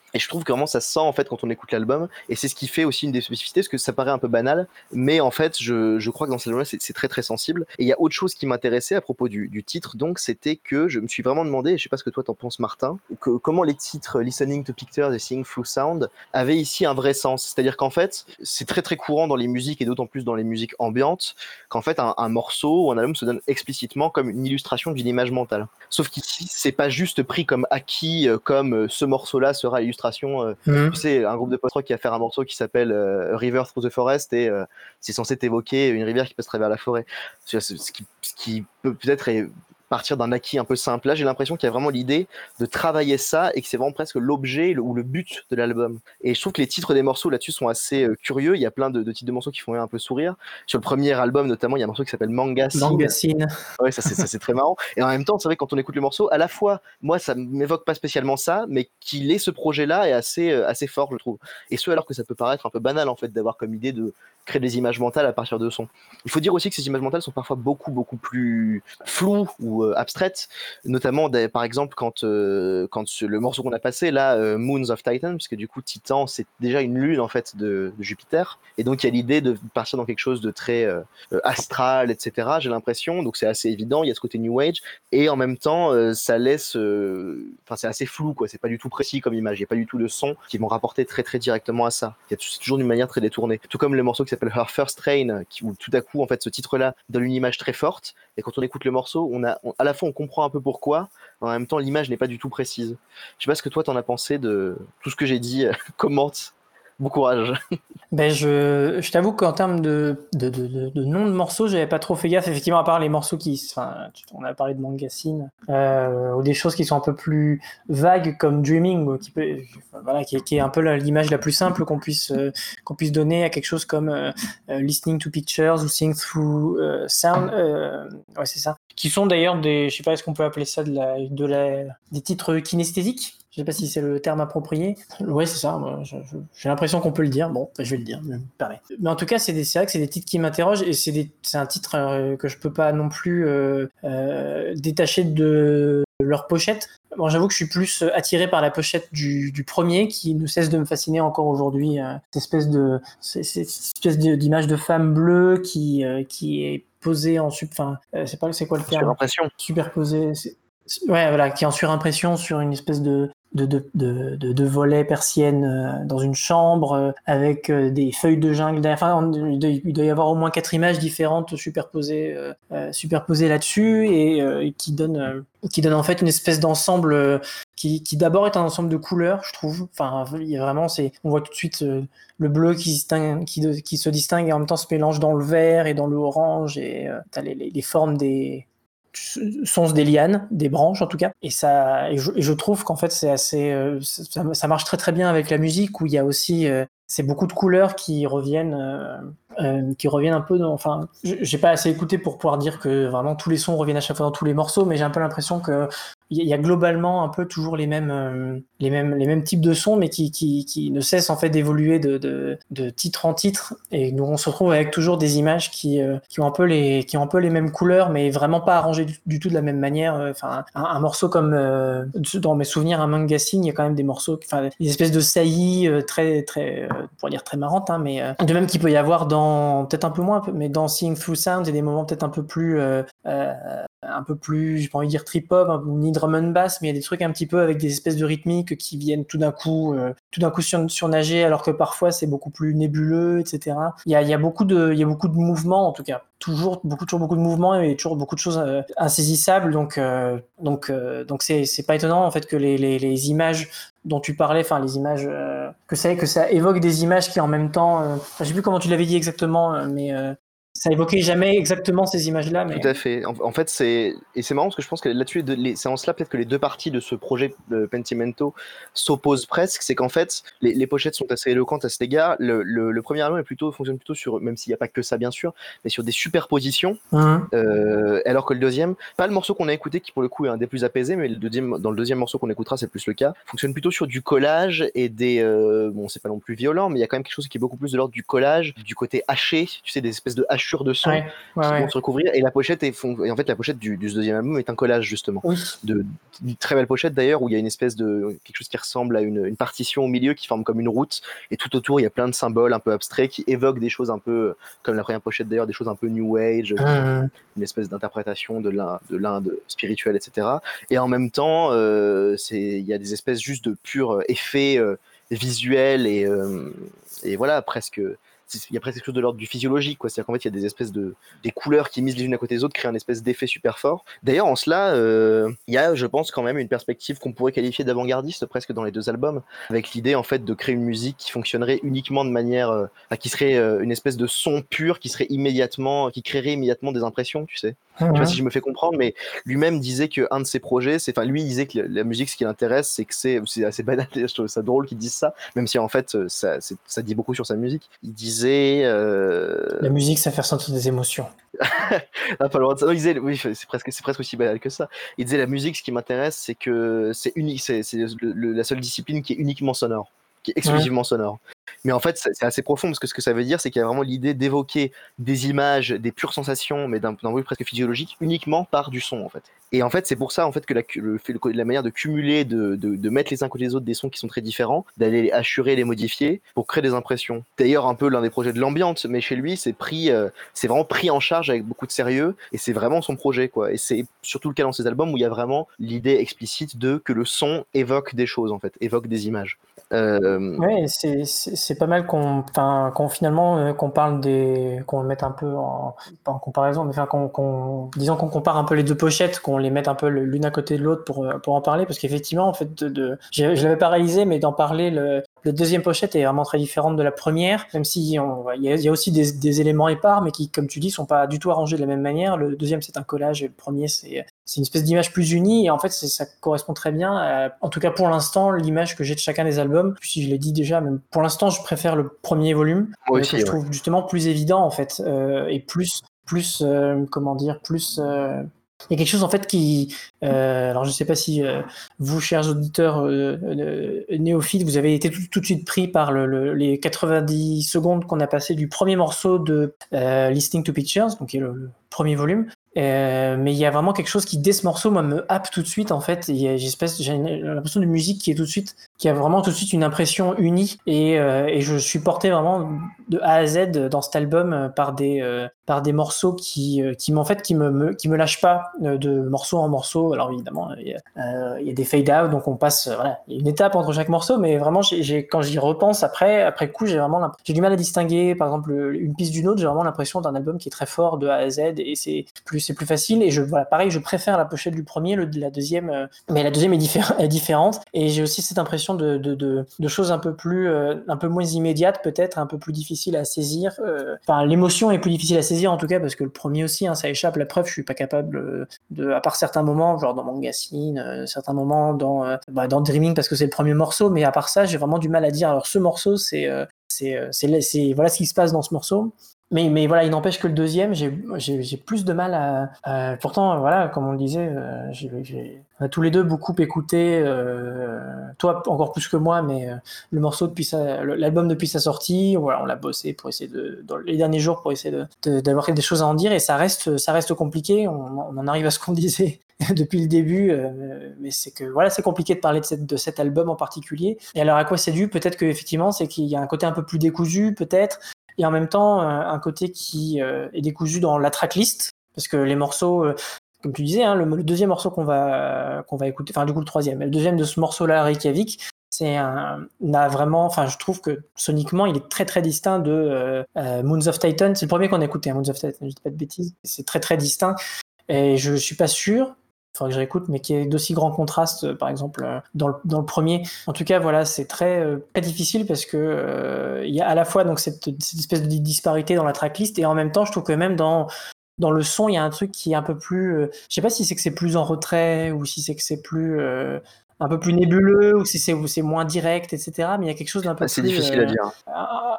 Et je trouve que vraiment ça se sent en fait quand on écoute l'album. Et c'est ce qui fait aussi une des spécificités, parce que ça paraît un peu banal, mais en fait, je, je crois que dans cet album-là, c'est très très sensible. Et il y a autre chose qui m'intéressait à propos du, du titre, donc c'était que je me suis vraiment demandé, je sais pas ce que toi t'en penses, Martin, que, comment les titres Listening to Pictures et Seeing Through Sound avaient ici un vrai sens. C'est-à-dire qu'en fait, c'est très très courant dans les musiques et d'autant plus dans les musiques ambiantes, qu'en fait un, un, morceau ou un album se donne explicitement comme une illustration d'une image mentale. Sauf qu'ici, c'est pas juste pris comme acquis, euh, comme euh, ce morceau-là sera l'illustration. Euh, mmh. Tu sais, un groupe de post-rock qui a fait un morceau qui s'appelle River Through the Forest et c'est censé évoquer une rivière qui passe à travers la forêt. Ce qui, ce qui peut peut-être partir d'un acquis un peu simple. Là, j'ai l'impression qu'il y a vraiment l'idée de travailler ça et que c'est vraiment presque l'objet ou le but de l'album. Et je trouve que les titres des morceaux là-dessus sont assez euh, curieux. Il y a plein de, de, titres de morceaux qui font un peu sourire. Sur le premier album, notamment, il y a un morceau qui s'appelle Manga Scene. Ouais, ça c'est très marrant. Et en même temps, c'est vrai quand on écoute le morceau, à la fois, moi, ça m'évoque pas spécialement ça, mais qu'il ait ce projet-là est assez, euh, assez fort, je trouve. Et ce, alors que ça peut paraître un peu banal, en fait, d'avoir comme idée de créer des images mentales à partir de son. Il faut dire aussi que ces images mentales sont parfois beaucoup, beaucoup plus floues ou euh, abstraites notamment par exemple quand, euh, quand le morceau qu'on a passé là, euh, Moons of Titan, puisque du coup Titan c'est déjà une lune en fait de, Jupiter, et donc il y a l'idée de partir dans quelque chose de très astral, etc. J'ai l'impression, donc c'est assez évident, il y a ce côté New Age, et en même temps ça laisse, enfin c'est assez flou quoi, c'est pas du tout précis comme image, il n'y a pas du tout de son qui vont rapporter très très directement à ça. C'est toujours d'une manière très détournée. Tout comme le morceau qui s'appelle Her First Train, où tout à coup en fait ce titre-là donne une image très forte, et quand on écoute le morceau, on a à la fois on comprend un peu pourquoi, en même temps l'image n'est pas du tout précise. Je sais pas ce que toi t'en as pensé de tout ce que j'ai dit. Commente. Bon courage. Ben je, je t'avoue qu'en termes de, de, de, de, nom de morceaux, j'avais pas trop fait gaffe, effectivement, à part les morceaux qui. Enfin, on a parlé de Mangassine, euh, ou des choses qui sont un peu plus vagues comme Dreaming, qui, peut, voilà, qui, est un peu l'image la plus simple qu'on puisse, euh, puisse donner à quelque chose comme euh, euh Listening to Pictures ou Seeing Through euh, Sound. ouais, c'est ça. Qui sont d'ailleurs des. Je sais pas, est-ce qu'on peut appeler ça de la, de la, des titres kinesthésiques? Je sais pas si c'est le terme approprié. Oui, c'est ça. J'ai l'impression qu'on peut le dire. Bon, je vais le dire. Mais en tout cas, c'est vrai que c'est des titres qui m'interrogent et c'est un titre euh, que je peux pas non plus euh, euh, détacher de leur pochette. Bon, j'avoue que je suis plus attiré par la pochette du, du premier qui ne cesse de me fasciner encore aujourd'hui. cette espèce de, cette espèce d'image de femme bleue qui, qui est posée en sub, enfin, c'est pas, c'est quoi le terme? Superposée. Ouais, voilà, qui est en surimpression sur une espèce de, de, de, de, de, volets persiennes euh, dans une chambre euh, avec euh, des feuilles de jungle Enfin, il doit y avoir au moins quatre images différentes superposées, superposées là-dessus et, qui donnent qui donne en fait une espèce d'ensemble qui, qui d'abord est un ensemble de couleurs, je trouve. Enfin, vraiment, c'est, on voit tout de suite le bleu qui, se distingue et en même temps se mélange dans le vert et dans le orange et t'as les, les, formes des, sont des lianes, des branches en tout cas. Et ça, et je, trouve qu'en fait c'est assez, euh, ça, marche très très bien avec la musique où il y a aussi, euh, c'est beaucoup de couleurs qui reviennent, euh, qui reviennent un peu. Enfin, j'ai pas assez écouté pour pouvoir dire que vraiment tous les sons reviennent à chaque fois dans tous les morceaux, mais j'ai un peu l'impression que il y a globalement un peu toujours les mêmes, euh, les mêmes, les mêmes types de sons, mais qui, qui, qui ne cessent en fait d'évoluer de, de, de, titre en titre. Et nous, on se retrouve avec toujours des images qui, euh, qui, ont, un peu les, qui ont un peu les mêmes couleurs, mais vraiment pas arrangées du, tout de la même manière. Euh, enfin, un, morceau comme, dans mes souvenirs, un manga il y a quand même des morceaux, enfin, des espèces de saillies très, très, pour dire très marrantes, hein, mais de même qu'il peut y avoir dans, peut-être un peu moins, mais dans Seeing Through Sound, il y a des moments peut-être un peu plus, un peu plus, j'ai pas envie de dire trip-hop, ni drum bass, mais il y a des trucs un petit peu avec des espèces de rythmiques qui viennent tout d'un coup, euh, tout d'un coup sur, surnager, alors que parfois c'est beaucoup plus nébuleux, etc. Il y a, il y a beaucoup de, il y a beaucoup de mouvements en tout cas, toujours beaucoup, toujours beaucoup de mouvements et toujours beaucoup de choses euh, insaisissables. Donc, euh, donc, donc c'est, c'est pas étonnant en fait que les, les, les images dont tu parlais, enfin les images que ça que ça évoque des images qui en même temps, je sais plus comment tu l'avais dit exactement, mais ça évoquait jamais exactement ces images-là. Mais... Tout à fait. En, fait, c'est et c'est marrant parce que je pense que là-dessus, c'est en cela peut-être que les deux parties de ce projet de Pentimento s'opposent presque. C'est qu'en fait, les, pochettes sont assez éloquentes à cet égard. Le, le, premier album est plutôt fonctionne plutôt sur, même s'il n'y a pas que ça bien sûr, mais sur des superpositions. Mmh. Euh, alors que le deuxième, pas le morceau qu'on a écouté qui pour le coup est un des plus apaisés, mais le deuxième, dans le deuxième morceau qu'on écoutera, c'est plus le cas, fonctionne plutôt sur du collage et des, euh, bon, c'est pas non plus violent, mais il y a quand même quelque chose qui est beaucoup plus de l'ordre du collage, du côté haché, tu sais, des espèces de de son qui vont se recouvrir. Et la pochette est, et en fait, la pochette du, deuxième album est un collage justement. De, très belle pochette d'ailleurs où il y a une espèce de quelque chose qui ressemble à une, partition au milieu qui forme comme une route. Et tout autour, il y a plein de symboles un peu abstraits qui évoquent des choses un peu, comme la première pochette d'ailleurs, des choses un peu new age, mmh. une espèce d'interprétation de l'Inde spirituelle, etc. Et en même temps, euh, il y a des espèces juste de purs effets euh, visuels et, euh, et voilà, presque il y a presque quelque chose de l'ordre du physiologique, quoi. C'est-à-dire qu'en fait, il y a des espèces de des couleurs qui misent les unes à côté des autres, créent un espèce d'effet super fort. D'ailleurs, en cela, euh, il y a, je pense, quand même une perspective qu'on pourrait qualifier d'avant-gardiste presque dans les deux albums, avec l'idée en fait de créer une musique qui fonctionnerait uniquement de manière, euh, qui serait euh, une espèce de son pur, qui serait immédiatement, qui créerait immédiatement des impressions, tu sais. Je sais pas si je me fais comprendre, mais lui-même disait qu'un de ses projets, c'est, enfin, lui il disait que la musique, ce qui l'intéresse, c'est que c'est, c'est assez banal, je trouve ça drôle qu'il dise ça, même si en fait, ça, ça dit beaucoup sur sa musique. Il disait. Euh... La musique, ça fait ressentir des émotions. ah, pas loin de ça. il disait, oui, c'est presque, c'est presque aussi banal que ça. Il disait la musique, ce qui m'intéresse, c'est que c'est unique, c'est, c'est la seule discipline qui est uniquement sonore qui est exclusivement sonore. Mais en fait, c'est assez profond parce que ce que ça veut dire, c'est qu'il y a vraiment l'idée d'évoquer des images, des pures sensations, mais d'un point de vue presque physiologique, uniquement par du son, en fait. Et en fait, c'est pour ça, en fait, que la, manière de cumuler, de, mettre les uns côté les autres des sons qui sont très différents, d'aller les assurer, les modifier pour créer des impressions. D'ailleurs, un peu l'un des projets de l'ambiance, mais chez lui, c'est pris, euh, c'est vraiment pris en charge avec beaucoup de sérieux, et c'est vraiment son projet, quoi. Et c'est surtout le cas dans ses albums où il y a vraiment l'idée explicite de que le son évoque des choses, en fait, évoque des images. Euh... Oui, c'est pas mal qu'on qu'on finalement euh, qu'on parle des qu'on le mette un peu en, comparaison, mais enfin qu'on disons qu'on compare un peu les deux pochettes, qu'on les mette un peu l'une à côté de l'autre pour euh, pour en parler, parce qu'effectivement en fait de, de je, l'avais pas réalisé, mais d'en parler le la deuxième pochette est vraiment très différente de la première, même s'il y, y, a aussi des, des, éléments épars, mais qui, comme tu dis, sont pas du tout arrangés de la même manière. Le deuxième, c'est un collage, et le premier, c'est une espèce d'image plus unie. Et en fait ça correspond très bien à, en tout cas pour l'instant l'image que j'ai de chacun des albums. Si je l'ai dit déjà même pour l'instant je préfère le premier volume que je trouve justement plus évident en fait euh, et plus plus euh, comment dire plus euh, il y a quelque chose en fait qui, alors je ne sais pas si vous, chers auditeurs néophytes, vous avez été tout, de suite pris par le, les 90 secondes qu'on a passé du premier morceau de Listening to Pictures, donc qui est le premier volume, euh, mais il y a vraiment quelque chose qui, dès ce morceau, moi, me happe tout de suite, en fait. J'ai l'impression de musique qui est tout de suite, qui a vraiment tout de suite une impression unie. Et, euh, et je suis porté vraiment de A à Z dans cet album euh, par des, euh, par des morceaux qui, euh, qui, en fait, qui me, qui me lâchent pas de morceau en morceau. Alors évidemment, il y a, des fade-out, donc on passe, voilà, une étape entre chaque morceau, mais vraiment, j'ai quand j'y repense après, après coup, j'ai vraiment j'ai du mal à distinguer, par exemple, une piste d'une autre. J'ai vraiment l'impression d'un album qui est très fort de A à Z et c'est plus c'est plus facile. Et je, voilà, pareil, je préfère la pochette du premier, la deuxième, euh, mais la deuxième est, différente. Et j'ai aussi cette impression de, de, choses un peu plus, euh, un peu moins immédiates, peut-être, un peu plus difficiles à saisir. Euh, enfin, l'émotion est plus difficile à saisir, en tout cas, parce que le premier aussi, hein, ça échappe. La preuve, je suis pas capable de, à part certains moments, genre dans Mangacine, certains moments dans, bah, dans Dreaming, parce que c'est le premier morceau, mais à part ça, j'ai vraiment du mal à dire. Alors, ce morceau, c'est, c'est, voilà ce qui se passe dans ce morceau. Mais, mais voilà, il n'empêche que le deuxième, j'ai plus de mal à, Pourtant, voilà, comme on le disait, euh, j'ai on a tous les deux beaucoup écouté, euh, toi encore plus que moi, mais euh, le morceau depuis l'album depuis sa sortie, voilà, on l'a bossé pour essayer de, dans les derniers jours pour essayer d'avoir de, des choses à en dire, et ça reste, ça reste compliqué. On, on en arrive à ce qu'on disait depuis le début, euh, mais c'est que voilà, c'est compliqué de parler de, cette, de cet album en particulier. Et alors à quoi c'est dû? Peut-être que effectivement, c'est qu'il y a un côté un peu plus décousu, peut-être et en même temps euh, un côté qui euh, est décousu dans la tracklist parce que les morceaux euh, comme tu disais hein, le, deuxième morceau qu'on va qu'on va écouter enfin du coup le troisième le deuxième de ce morceau là Reykjavik c'est un a vraiment enfin je trouve que soniquement il est très très distinct de Moons of Titan. C'est le premier qu'on a écouté hein, Moons of Titan je dis pas de bêtises. C'est très très distinct. Et je suis pas sûr faudrait que je réécoute, mais qui est d'aussi grand contraste, par exemple, dans le, dans le premier. En tout cas, voilà, c'est très, très difficile parce que il y a à la fois donc cette, espèce de disparité dans la tracklist et en même temps, je trouve que même dans dans le son, il y a un truc qui est un peu plus. Euh, je sais pas si c'est que c'est plus en retrait ou si c'est que c'est plus euh, un peu plus nébuleux ou si c'est moins direct, etc. Mais il y a quelque chose d'un peu ah, C'est difficile à euh, dire.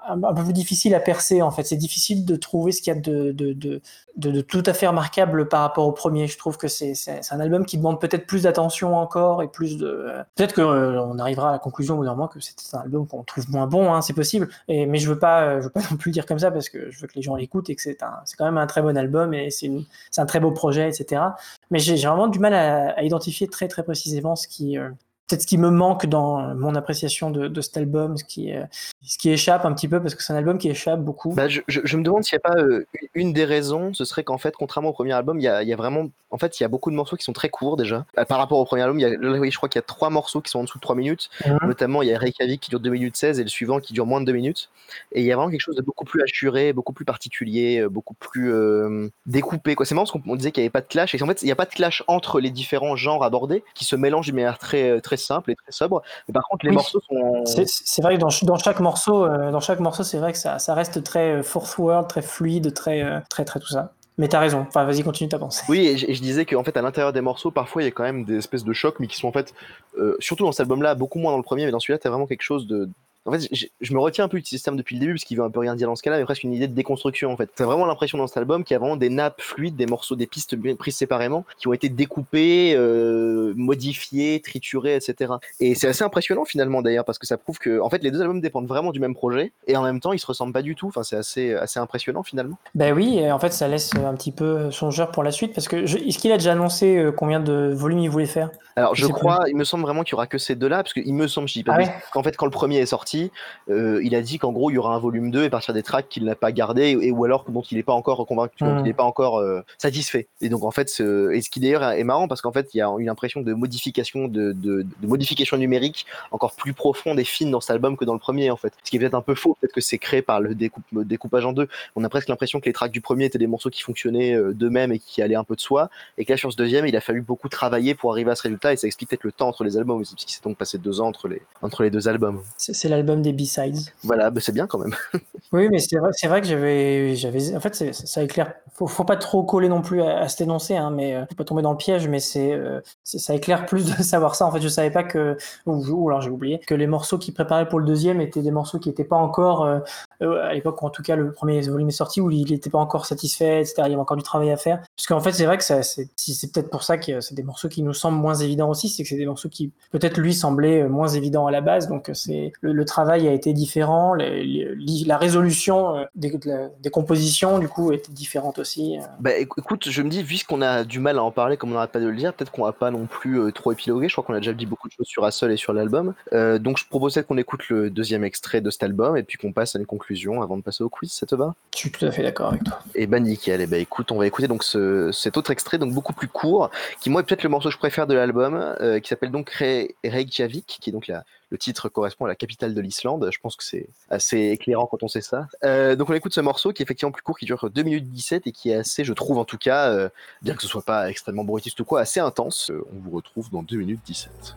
Un, peu plus difficile à percer en fait. C'est difficile de trouver ce qu'il y a de, de, de, de, tout à fait remarquable par rapport au premier. Je trouve que c'est un album qui demande peut-être plus d'attention encore et plus de. Peut-être qu'on on arrivera à la conclusion au moment que c'est un album qu'on trouve moins bon, hein, c'est possible. Et, mais je veux pas, je veux pas non plus dire comme ça parce que je veux que les gens l'écoutent et que c'est quand même un très bon album et c'est un très beau projet, etc. Mais j'ai vraiment du mal à, identifier très très précisément ce qui, euh, peut-être ce qui me manque dans mon appréciation de, de cet album, ce qui, ce qui échappe un petit peu, parce que c'est un album qui échappe beaucoup. Bah, je, je, me demande s'il n'y a pas euh, une des raisons, ce serait qu'en fait, contrairement au premier album, il y a, il y a vraiment, en fait, il y a beaucoup de morceaux qui sont très courts déjà. Euh, par rapport au premier album, y a, je crois qu'il y a trois morceaux qui sont en dessous de 3 minutes. Mhm. Notamment, il y a Reykjavik qui dure 2 minutes 16 et le suivant qui dure moins de 2 minutes. Et il y a vraiment quelque chose de beaucoup plus assuré, beaucoup plus particulier, euh, beaucoup plus découpé. C'est marrant parce qu'on disait qu'il n'y avait pas de clash. Et en fait, il n'y a pas de clash entre les différents genres abordés qui se mélangent d'une manière très, très simple et très sobre. Mais par contre, les morceaux sont. C'est vrai que dans, dans chaque morceau, dans chaque morceau, c'est vrai que ça, ça, reste très euh, fourth world, très fluide, très, euh, très, très tout ça. Mais t'as raison. Enfin, vas-y, continue ta pensée. Oui, et je, disais qu'en fait, à l'intérieur des morceaux, parfois, il y a quand même des espèces de chocs, mais qui sont en fait, euh, surtout dans cet album-là, beaucoup moins dans le premier, mais dans celui-là, t'as vraiment quelque chose de, en fait, je me retiens un peu du système depuis le début parce qu'il veut un peu rien dire dans ce cas-là, mais presque une idée de déconstruction en fait. T'as vraiment l'impression dans cet album qu'il y a vraiment des nappes fluides, des morceaux, des pistes prises séparément qui ont été découpées, euh, modifiées, triturées, etc. Et c'est assez impressionnant finalement d'ailleurs parce que ça prouve que en fait les deux albums dépendent vraiment du même projet et en même temps ils se ressemblent pas du tout. Enfin, c'est assez, assez impressionnant finalement. Ben oui, et en fait ça laisse un petit peu songeur pour la suite parce que est-ce qu'il a déjà annoncé euh, combien de volumes il voulait faire? Alors je, crois, il me semble vraiment qu'il y aura que ces deux-là parce qu'il me semble, je dis pas, ah qu'en fait quand le premier est sorti euh, il a dit qu'en gros il y aura un volume 2 et partir des tracks qu'il n'a pas gardé et, ou alors dont il n'est pas encore convaincu, dont il n'est pas encore euh, satisfait. Et donc en fait, ce, et ce qui d'ailleurs est marrant parce qu'en fait il y a une impression de modification de, de, modification numérique encore plus profonde et fine dans cet album que dans le premier en fait. Ce qui est peut-être un peu faux, peut-être que c'est créé par le découpage en deux. On a presque l'impression que les tracks du premier étaient des morceaux qui fonctionnaient euh, d'eux-mêmes et qui allaient un peu de soi, et que là sur ce deuxième il a fallu beaucoup travailler pour arriver à ce résultat et ça explique peut-être le temps entre les albums aussi, parce qu'il s'est donc passé deux ans entre les, entre les deux albums. C'est l'album des B-sides. Voilà, bah, c'est bien quand même. oui, mais c'est vrai, c'est vrai que j'avais, j'avais, en fait, ça éclaire. Faut, faut pas trop coller non plus à, cet énoncé, hein, mais euh, faut pas tomber dans le piège. Mais euh, c'est, ça éclaire plus de savoir ça. En fait, je savais pas que, ou, alors j'ai oublié que les morceaux qui préparaient pour le deuxième étaient des morceaux qui n'étaient pas encore euh, à l'époque où en tout cas le premier volume est sorti où il n'était pas encore satisfait, etc. Il y avait encore du travail à faire. Parce qu'en fait, c'est vrai que c'est, peut-être pour ça que c'est des morceaux qui nous semblent moins évidents aussi, c'est que c'est des morceaux qui peut-être lui semblaient moins évidents à la base. Donc le, travail a été différent, la résolution euh, des, compositions du coup était différente aussi. Euh. Bah écoute, je me dis, puisqu'on a du mal à en parler comme on n'arrête pas de le dire, peut-être qu'on va pas non plus euh, trop épiloguer. Je crois qu'on a déjà dit beaucoup de choses sur Assol et sur l'album. donc je proposais qu'on écoute le deuxième extrait de cet album et puis qu'on passe à une conclusion avant de passer au quiz, ça te va? Je suis tout à fait d'accord avec toi. Et bah nickel, et bah écoute, on va écouter donc ce, cet autre extrait, donc beaucoup plus court, qui moi est peut-être le morceau que je préfère de l'album, qui s'appelle donc Reykjavik, qui est donc la, le titre correspond à la capitale de l'Islande. Je pense que c'est assez éclairant quand on sait ça. Euh, donc on écoute ce morceau qui est effectivement plus court, qui dure 2 minutes 17 et qui est assez, je trouve en tout cas, euh, bien que ce soit pas extrêmement brutiste ou quoi, assez intense. Euh, on vous retrouve dans 2 minutes 17.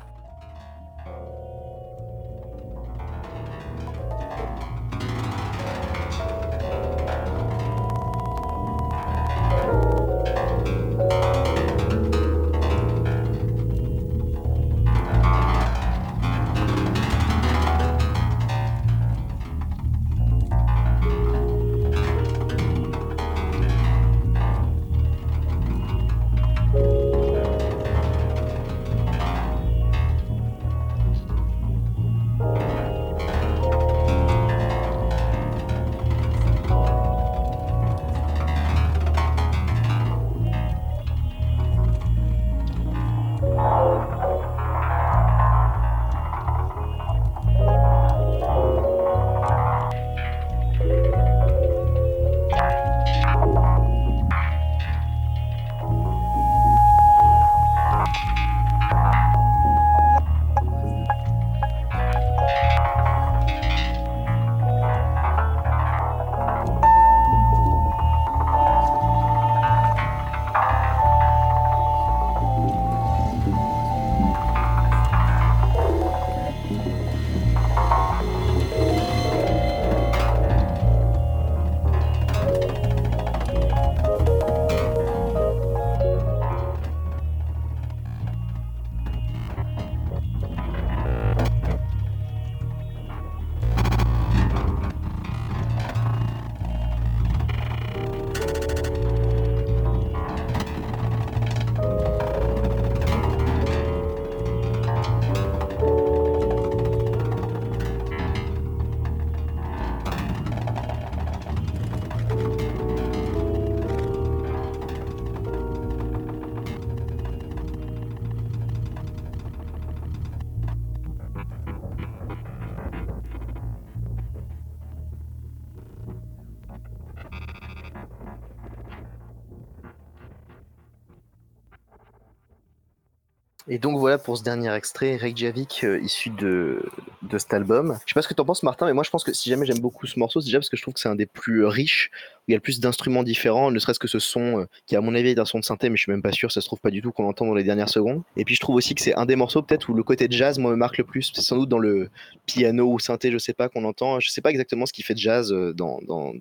Et donc voilà pour ce dernier extrait, Reykjavik, euh, issu de, de cet album. Je sais pas ce que t'en penses Martin, mais moi je pense que si jamais j'aime beaucoup ce morceau, c'est déjà parce que je trouve que c'est un des plus riches, il y a le plus d'instruments différents, ne serait-ce que ce son, euh, qui à mon avis est un son de synthé, mais je suis même pas sûr, ça se trouve pas du tout qu'on l'entend dans les dernières secondes. Et puis je trouve aussi que c'est un des morceaux peut-être où le côté jazz, moi, me marque le plus. C'est sans doute dans le piano ou synthé, je sais pas, qu'on entend. Je sais pas exactement ce qui fait jazz euh, dans,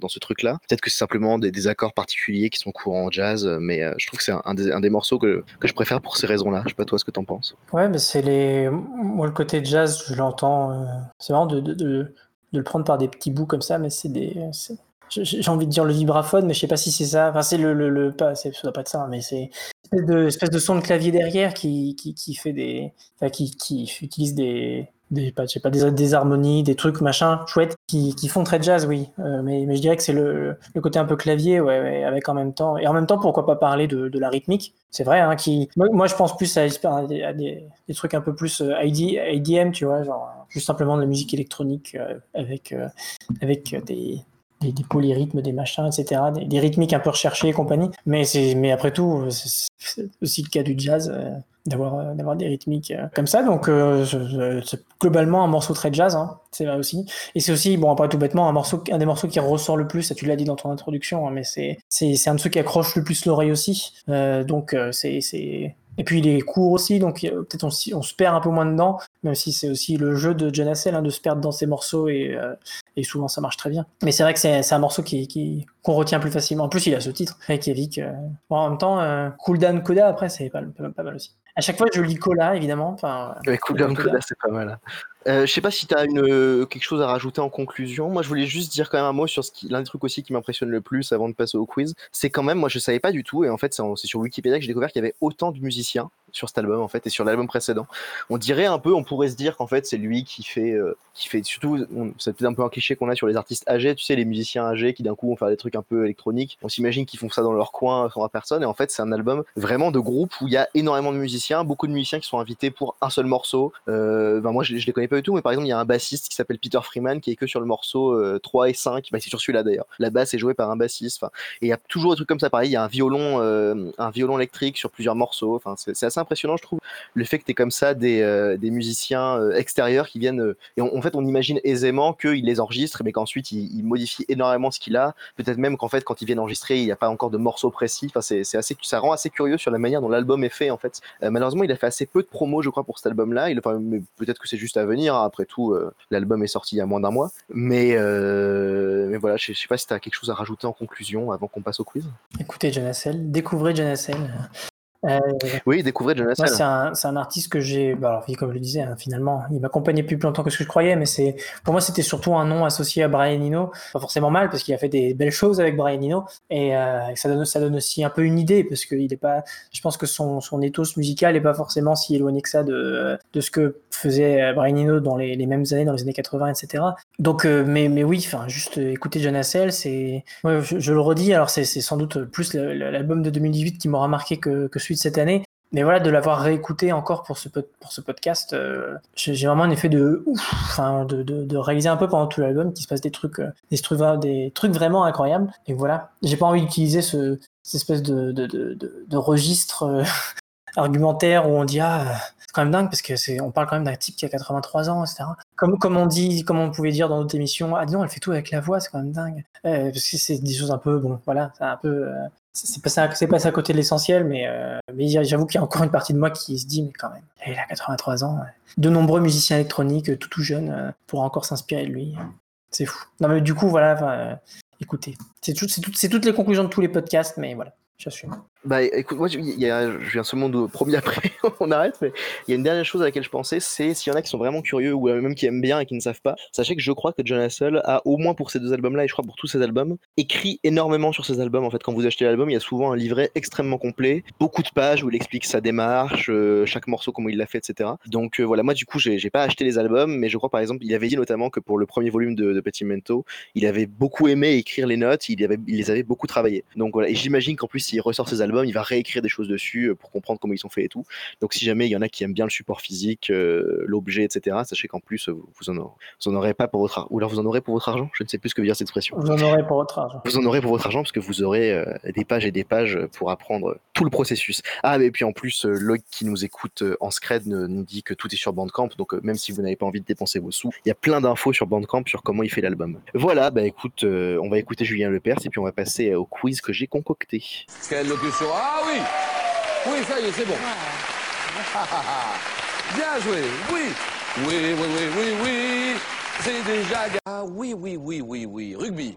ce truc-là. Peut-être que c'est simplement des, accords particuliers qui sont courants en jazz, mais je trouve que c'est un, des, morceaux que, je préfère pour ces raisons-là. Je sais pas toi ce que t'en penses. Ouais, mais c'est les. Moi, le côté jazz, je l'entends. Euh... C'est marrant de, de, de, de, le prendre par des petits bouts comme ça, mais c'est des. J'ai envie de dire le vibraphone, mais je sais pas si c'est ça. Enfin, c'est le, le, pas, ça pas ça, mais c'est espèce de, son de clavier derrière qui, qui, qui fait des, qui, qui utilise des, des, pas, pas, des, des, harmonies, des trucs machin chouettes qui, qui font très jazz, oui. Euh, mais, mais je dirais que c'est le, le côté un peu clavier, ouais, avec en même temps. Et en même temps, pourquoi pas parler de, de la rythmique? C'est vrai, hein, qui. Moi, je pense plus à, à, des, des, trucs un peu plus ID, IDM, tu vois, genre juste simplement de la musique électronique euh, avec, euh, avec des, des, des, polyrythmes, des machins, etc., des, rythmiques un peu recherchées et compagnie. Mais, mais après tout, c'est aussi le cas du jazz, euh, d'avoir d'avoir des rythmiques euh, comme ça. Donc, euh, c'est globalement un morceau très jazz, hein, c'est vrai aussi. Et c'est aussi, bon, après tout bêtement, un, morceau, un des morceaux qui ressort le plus, ça tu l'as dit dans ton introduction, hein, mais c'est un de ceux qui accroche le plus l'oreille aussi. donc, c'est et puis il est court aussi, donc peut-être on, on, se perd un peu moins dedans, même si c'est aussi le jeu de John Hassel hein, de se perdre dans ses morceaux et, euh, et souvent ça marche très bien. Mais c'est vrai que c'est un morceau qui, qui, qu'on retient plus facilement. En plus, il a ce titre, Reykjavik. Euh... Bon, en même temps, euh, Cool Down Coda, après, c'est pas, pas, pas, mal aussi. À chaque fois, je lis Cola, évidemment. Enfin, ouais, Cool Down c'est pas mal. Euh, je sais pas si tu as une, euh, quelque chose à rajouter en conclusion. Moi, je voulais juste dire quand même un mot sur l'un des trucs aussi qui m'impressionne le plus avant de passer au quiz. C'est quand même, moi, je savais pas du tout, et en fait, c'est sur Wikipédia que j'ai découvert qu'il y avait autant de musiciens sur cet album, en fait, et sur l'album précédent. On dirait un peu, on pourrait se dire qu'en fait, c'est lui qui fait, euh, qui fait surtout, c'est peut-être un peu un cliché qu'on a sur les artistes âgés, tu sais, les musiciens âgés qui d'un coup vont faire des trucs un peu électroniques. On s'imagine qu'ils font ça dans leur coin sans personne, et en fait, c'est un album vraiment de groupe où il y a énormément de musiciens, beaucoup de musiciens qui sont invités pour un seul morceau. Euh, ben moi, je, je les connais pas du tout, mais par exemple, il y a un bassiste qui s'appelle Peter Freeman qui est que sur le morceau euh, 3 et 5 bah, c'est sur celui-là d'ailleurs la basse est jouée par un bassiste et il y a toujours des trucs comme ça pareil il y a un violon euh, un violon électrique sur plusieurs morceaux enfin c'est assez impressionnant je trouve le fait que tu comme ça des, euh, musiciens euh, extérieurs qui viennent et on, en fait on imagine aisément qu'il les enregistre mais qu'ensuite il, il, modifie énormément ce qu'il a peut-être même qu'en fait quand ils viennent enregistrer il n'y a pas encore de morceaux précis enfin c'est assez ça rend assez curieux sur la manière dont l'album est fait en fait malheureusement il a fait assez peu de promos je crois pour cet album là il enfin, peut-être que c'est juste à venir hein, après tout l'album est sorti il y a moins d'un mois. Mais, euh, mais voilà, je, je sais pas si tu as quelque chose à rajouter en conclusion avant qu'on passe au quiz. Écoutez Hassel, découvrez Hassel. Euh, oui, découvrez John Hassel. C'est un, un, artiste que j'ai, bah alors, comme je le disais, hein, finalement, il m'accompagnait plus longtemps que ce que je croyais, mais c'est, pour moi, c'était surtout un nom associé à Brian Eno. Pas forcément mal, parce qu'il a fait des belles choses avec Brian Eno, et, euh, ça, donne, ça donne aussi un peu une idée, parce qu'il est pas, je pense que son, son ethos musical est pas forcément si éloigné que ça de, de ce que faisait Brian Eno dans les, les mêmes années, dans les années 80, etc. Donc, euh, mais, mais oui, enfin, juste écouter John Hassel, c'est, ouais, je, je, le redis, alors c'est sans doute plus l'album de 2018 qui m'aura marqué que, que celui de cette année, mais voilà, de l'avoir réécouté encore pour ce, pour ce podcast, euh, j'ai vraiment un effet de ouf, enfin, de, de, de, réaliser un peu pendant tout l'album qu'il se passe des trucs, euh, des, trucs, des trucs vraiment incroyables. Et voilà, j'ai pas envie d'utiliser ce, cette espèce de, de, registre euh, argumentaire où on dit ah c'est quand même dingue parce que c'est on parle quand même d'un type qui a 83 ans etc comme comme on dit comme on pouvait dire dans notre émission ah non elle fait tout avec la voix c'est quand même dingue. Parce que c'est des choses un peu bon voilà c'est un peu c'est passé, passé à côté de l'essentiel, mais, euh, mais j'avoue qu'il y a encore une partie de moi qui se dit, mais quand même, il a 83 ans. De nombreux musiciens électroniques, tout tout jeunes, euh, pourraient encore s'inspirer de lui. C'est fou. Non, mais du coup, voilà, euh, écoutez, c'est tout, toutes les conclusions de tous les podcasts, mais voilà, j'assume. Bah écoute, moi il y a, je viens seulement de premier après, on arrête, mais il y a une dernière chose à laquelle je pensais, c'est s'il y en a qui sont vraiment curieux ou même qui aiment bien et qui ne savent pas, sachez que je crois que John Hassel a au moins pour ces deux albums-là et je crois pour tous ces albums écrit énormément sur ces albums. En fait, quand vous achetez l'album, il y a souvent un livret extrêmement complet, beaucoup de pages où il explique sa démarche, euh, chaque morceau comment il l'a fait, etc. Donc euh, voilà, moi du coup j'ai pas acheté les albums, mais je crois par exemple il avait dit notamment que pour le premier volume de, de Petit Mento, il avait beaucoup aimé écrire les notes, il, avait, il les avait beaucoup travaillé. Donc voilà, et j'imagine qu'en plus s'il ressort ces albums il va réécrire des choses dessus euh, pour comprendre comment ils sont faits et tout. Donc si jamais il y en a qui aiment bien le support physique, euh, l'objet, etc., sachez qu'en plus, vous en, aurez, vous en aurez pas pour votre argent. Ou alors vous en aurez pour votre argent Je ne sais plus ce que veut dire cette expression. Vous en aurez pour votre argent. Vous en aurez pour votre argent parce que vous aurez des pages et des pages pour apprendre tout le processus. Ah, et puis en plus, Loïc qui nous écoute en scred nous dit que tout est sur Bandcamp. Donc même si vous n'avez pas envie de dépenser vos sous, il y a plein d'infos sur Bandcamp sur comment il fait l'album. Voilà, bah écoute, on va écouter Julien Lepers et puis on va passer au quiz que j'ai concocté. Quelle locution Ah oui Oui, ça y est, c'est bon. Bien joué, oui Oui, oui, oui, oui, oui C'est déjà... Ah oui, oui, oui, oui, oui, rugby.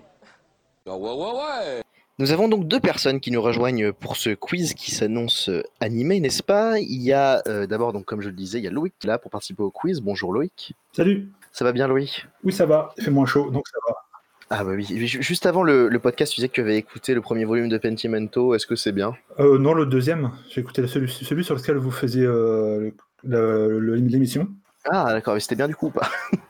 Ah ouais, ouais, ouais nous avons donc deux personnes qui nous rejoignent pour ce quiz qui s'annonce animé, n'est-ce pas? Il y a euh, d'abord, donc comme je le disais, il y a Loïc qui est là pour participer au quiz. Bonjour Loïc. Salut. Ça va bien Loïc? Oui, ça va. Il fait moins chaud, donc ça va. Ah bah oui, juste avant le, podcast, tu disais que tu avais écouté le premier volume de Pentimento, est-ce que c'est bien? Euh, Non, le deuxième. J'ai écouté celui, celui, sur lequel vous faisiez euh, l'émission. Ah d'accord, mais c'était bien du coup ou pas?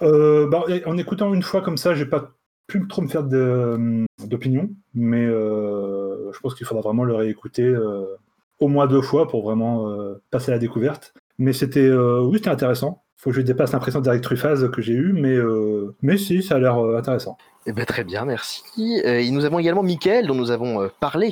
Euh, bah, En écoutant une fois comme ça, j'ai pas pu trop me faire d'opinion, mais je pense qu'il faudra vraiment le réécouter au moins deux fois pour vraiment passer à la découverte. Mais c'était oui, c'était intéressant faut que je dépasse l'impression d'Eric Truffaz que j'ai eue, mais, euh, mais si, ça a l'air euh, intéressant. Eh ben, très bien, merci. Euh, et nous avons également Mickaël, dont nous avons parlé,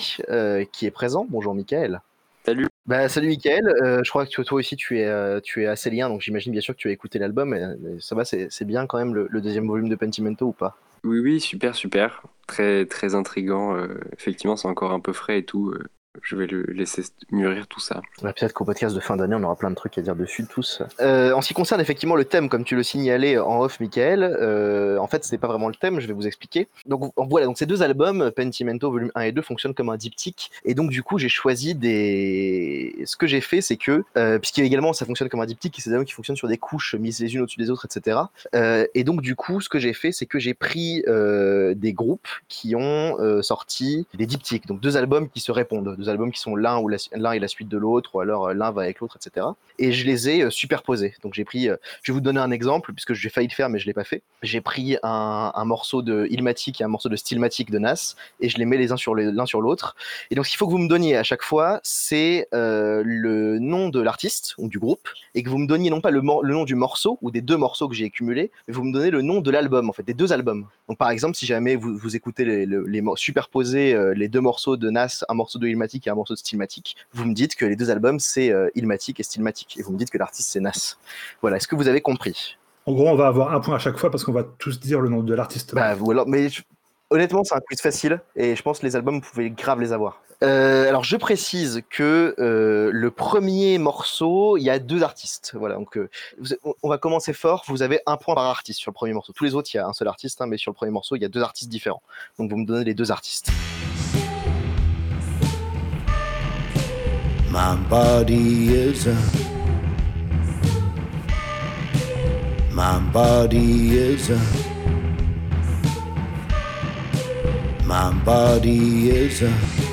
qui est présent. Bonjour Mickaël. Salut. Bah, salut Mickaël, je crois que toi aussi tu es, tu es assez lien, donc j'imagine bien sûr que tu as écouté l'album. Ça va, c'est bien quand même le, le, deuxième volume de Pentimento ou pas? Oui, oui, super, super. Très, très intriguant. effectivement, c'est encore un peu frais et tout je vais le laisser mûrir tout ça. Peut-être qu'au podcast de fin d'année, on aura plein de trucs à dire dessus tous. Euh, en ce qui concerne effectivement le thème, comme tu le signalais en off, Michael, euh, en fait, c'est pas vraiment le thème, je vais vous expliquer. Donc voilà, donc ces deux albums, Pentimento volume 1 et 2, fonctionnent comme un diptyque. Et donc du coup, j'ai choisi des. Ce que j'ai fait, c'est que, euh, également ça fonctionne comme un diptyque, c'est des albums qui fonctionnent sur des couches mises les unes au-dessus des autres, etc. Euh, et donc du coup, ce que j'ai fait, c'est que j'ai pris euh, des groupes qui ont sorti des diptyques, donc deux albums qui se répondent albums qui sont l'un ou l'un et la suite de l'autre, ou alors euh, l'un va avec l'autre, etc. Et je les ai euh, superposés. Donc j'ai pris, euh, je vais vous donner un exemple puisque j'ai failli le faire mais je l'ai pas fait. J'ai pris un, morceau de Ilmatic et un morceau de Stillmatic de Nas et je les mets les uns sur l'un sur l'autre. Et donc ce qu'il faut que vous me donniez à chaque fois, c'est le nom de l'artiste ou du groupe et que vous me donniez non pas le, nom du morceau ou des deux morceaux que j'ai accumulés, mais vous me donnez le nom de l'album en fait, des deux albums. Donc par exemple, si jamais vous, vous écoutez les, les, les les deux morceaux de Nas, un morceau de Ilmatic un morceau de vous me dites que les deux albums c'est euh, Ilmatic et Stillmatic, et vous me dites que l'artiste c'est Nas. Voilà, est-ce que vous avez compris? En gros, on va avoir un point à chaque fois parce qu'on va tous dire le nom de l'artiste. Bah, mais honnêtement, c'est un quiz facile, et je pense que les albums, vous pouvez grave les avoir. Euh, alors je précise que euh, le premier morceau, il y a deux artistes. Voilà, donc on va commencer fort. Vous avez un point par artiste sur le premier morceau. Tous les autres, il y a un seul artiste, hein, mais sur le premier morceau, il y a deux artistes différents. Donc vous me donnez les deux artistes. My body is a My body is a My body is a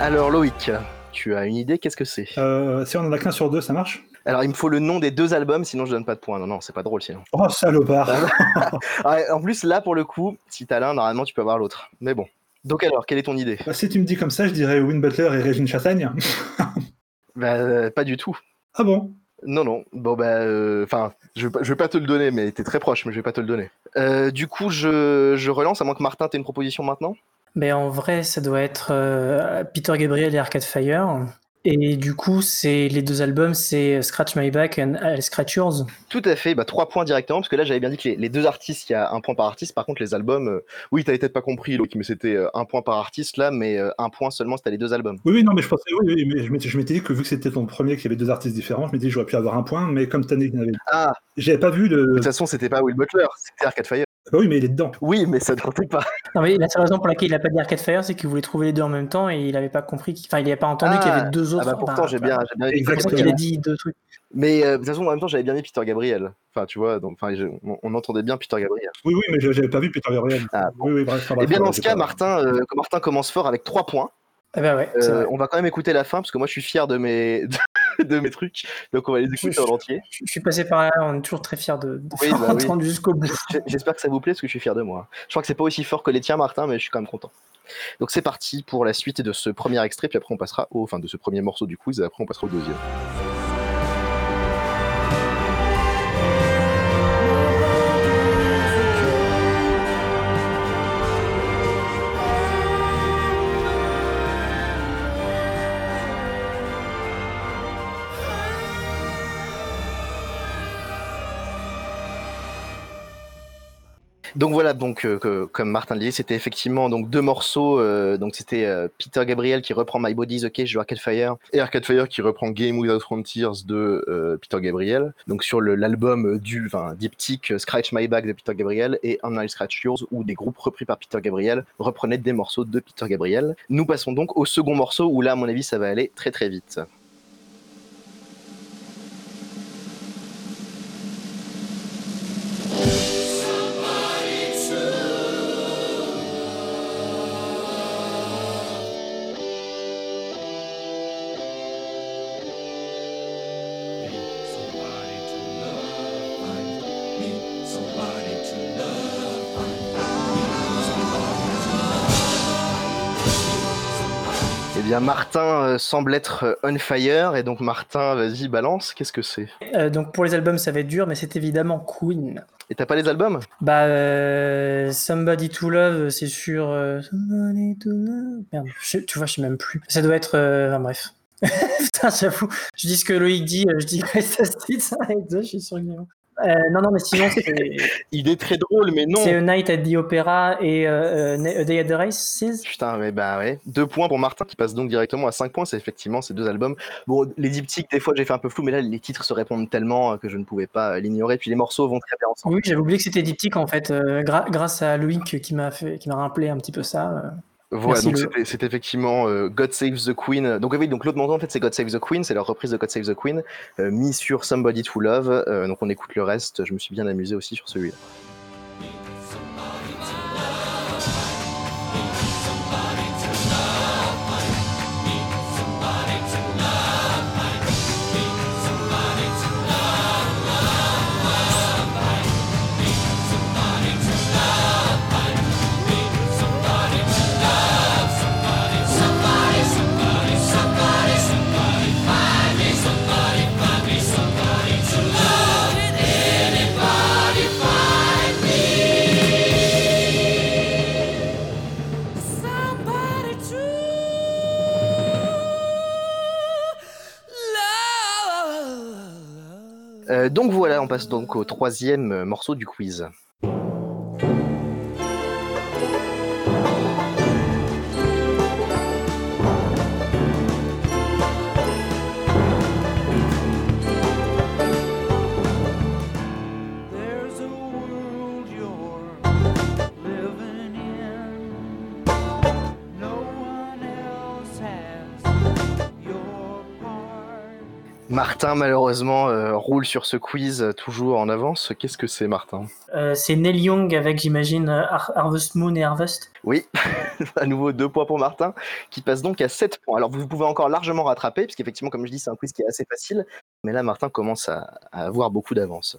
Alors Loïc, tu as une idée, qu'est-ce que c'est? Euh, Si on en a qu'un sur deux, ça marche? Alors, il me faut le nom des deux albums, sinon je donne pas de points. Non, non, c'est pas drôle sinon. Oh, salopard En plus, là, pour le coup, si t'as l'un, normalement, tu peux avoir l'autre. Mais bon. Donc alors, quelle est ton idée? Bah, Si tu me dis comme ça, je dirais Win Butler et Régine Chassagne. bah, euh, pas du tout. Ah bon? Non, non. Bon, bah, euh, enfin, je, je, vais pas te le donner, mais t'es très proche, mais je vais pas te le donner. Euh, du coup, je, je, relance, à moins que Martin t'ait une proposition maintenant? Mais en vrai, ça doit être Peter Gabriel et Arcade Fire. Et du coup, c'est les deux albums, c'est Scratch My Back et Scratch Yours. Tout à fait, bah, trois points directement, parce que là j'avais bien dit que les, deux artistes, il y a un point par artiste. Par contre, les albums, euh, oui, t'avais peut-être pas compris, mais c'était euh, un point par artiste là, mais euh, un point seulement, c'était les deux albums. Oui, oui, non, mais je pensais, oui, oui mais je m'étais dit que vu que c'était ton premier, qu'il y avait deux artistes différents, je m'étais dit que j'aurais pu avoir un point, mais comme t'as dit qu'il y avait. Ah J'avais pas vu de. De toute façon, c'était pas Will Butler, c'était Arcade Fire. Bah oui, mais il est dedans. Oui, mais ça ne comptait pas. Non, mais la seule raison pour laquelle il n'a pas dit Arcade Fire, c'est qu'il voulait trouver les deux en même temps et il n'avait pas compris, qu'il- enfin, il n'avait pas entendu qu'il y avait deux Ah autres. bah pourtant, Enfin, j'ai bien, j'ai bien Exactement. qu'il a dit deux trucs. Mais euh, de toute façon, en même temps, j'avais bien mis Peter Gabriel. Enfin, tu vois, donc, enfin, je- on, on entendait bien Peter Gabriel. Oui, oui, mais je- j'avais pas vu Peter Gabriel. Ah, Oui, oui, bref. Et bref, bien dans ce cas, Martin, euh, Martin commence fort avec 3 points. Eh ben ouais, Euh, on va quand même écouter la fin parce que moi je suis fier de mes, de, mes trucs. Donc on va les écouter Je- en entier. Je je suis passé par là, on est toujours très fiers de, de Oui, bah oui. jusqu'au bout. J'espère que ça vous plaît parce que je suis fier de moi. Je crois que c'est pas aussi fort que les tiens, Martin, mais je suis quand même content. Donc c'est parti pour la suite de ce premier extrait, puis après on passera au, enfin de ce premier morceau du quiz, et après on passera au deuxième. Donc voilà, donc euh, que- comme Martin le disait, c'était effectivement donc deux morceaux. euh, donc c'était euh, Peter Gabriel qui reprend My Body's OK de Arcade Fire et Arcade Fire qui reprend Game Without Frontiers de Peter Gabriel. Donc sur l'album du enfin, diptyque Scratch My Back de Peter Gabriel et I Scratch Yours où des groupes repris par Peter Gabriel reprenaient des morceaux de Peter Gabriel. Nous passons donc au second morceau où là à mon avis ça va aller très très vite. Euh, semble être euh, on fire et donc Martin vas-y balance, qu'est-ce que c'est? Euh, donc pour les albums, ça va être dur, mais c'est évidemment Queen. Et t'as pas les albums? Bah, euh, Somebody to Love, c'est sur. euh, Somebody to Love. Merde, je- tu vois, je sais même plus. Ça doit être. Enfin, bref. Putain, j'avoue. Je dis ce que Loïc dit, je dis et deux, je suis sûr. Euh, non, non, mais sinon, c'est Il est très drôle mais non c'est A Night at the Opera et euh, euh, A Day at the Races. Putain, mais bah ouais. Deux points pour Martin qui passe donc directement à 5 points. C'est effectivement ces deux albums. Bon, les diptyques, des fois j'ai fait un peu flou, mais là les titres se répondent tellement euh, que je ne pouvais pas euh, l'ignorer. Puis les morceaux vont très bien ensemble. Oui, j'avais oublié que c'était diptyque en fait, euh, grâce à Loïc qui m'a fait, qui m'a rappelé un petit peu ça. Voilà, Merci, donc c'est effectivement euh, God Save the Queen. Donc oui, donc l'autre morceau en fait c'est God Save the Queen, c'est leur reprise de God Save the Queen, euh, mis sur Somebody to Love. Euh, donc on écoute le reste. Je me suis bien amusé aussi sur celui-là. Donc voilà, on passe donc au troisième euh, morceau du quiz. Martin malheureusement euh, roule sur ce quiz toujours en avance. Qu'est-ce que c'est Martin? Euh, c'est Neil Young avec, j'imagine, Har- Harvest Moon et Harvest. Oui, à nouveau deux points pour Martin, qui passe donc à 7 points. Alors vous pouvez encore largement rattraper, puisqu'effectivement, comme je dis, c'est un quiz qui est assez facile. Mais là, Martin commence à, à avoir beaucoup d'avance.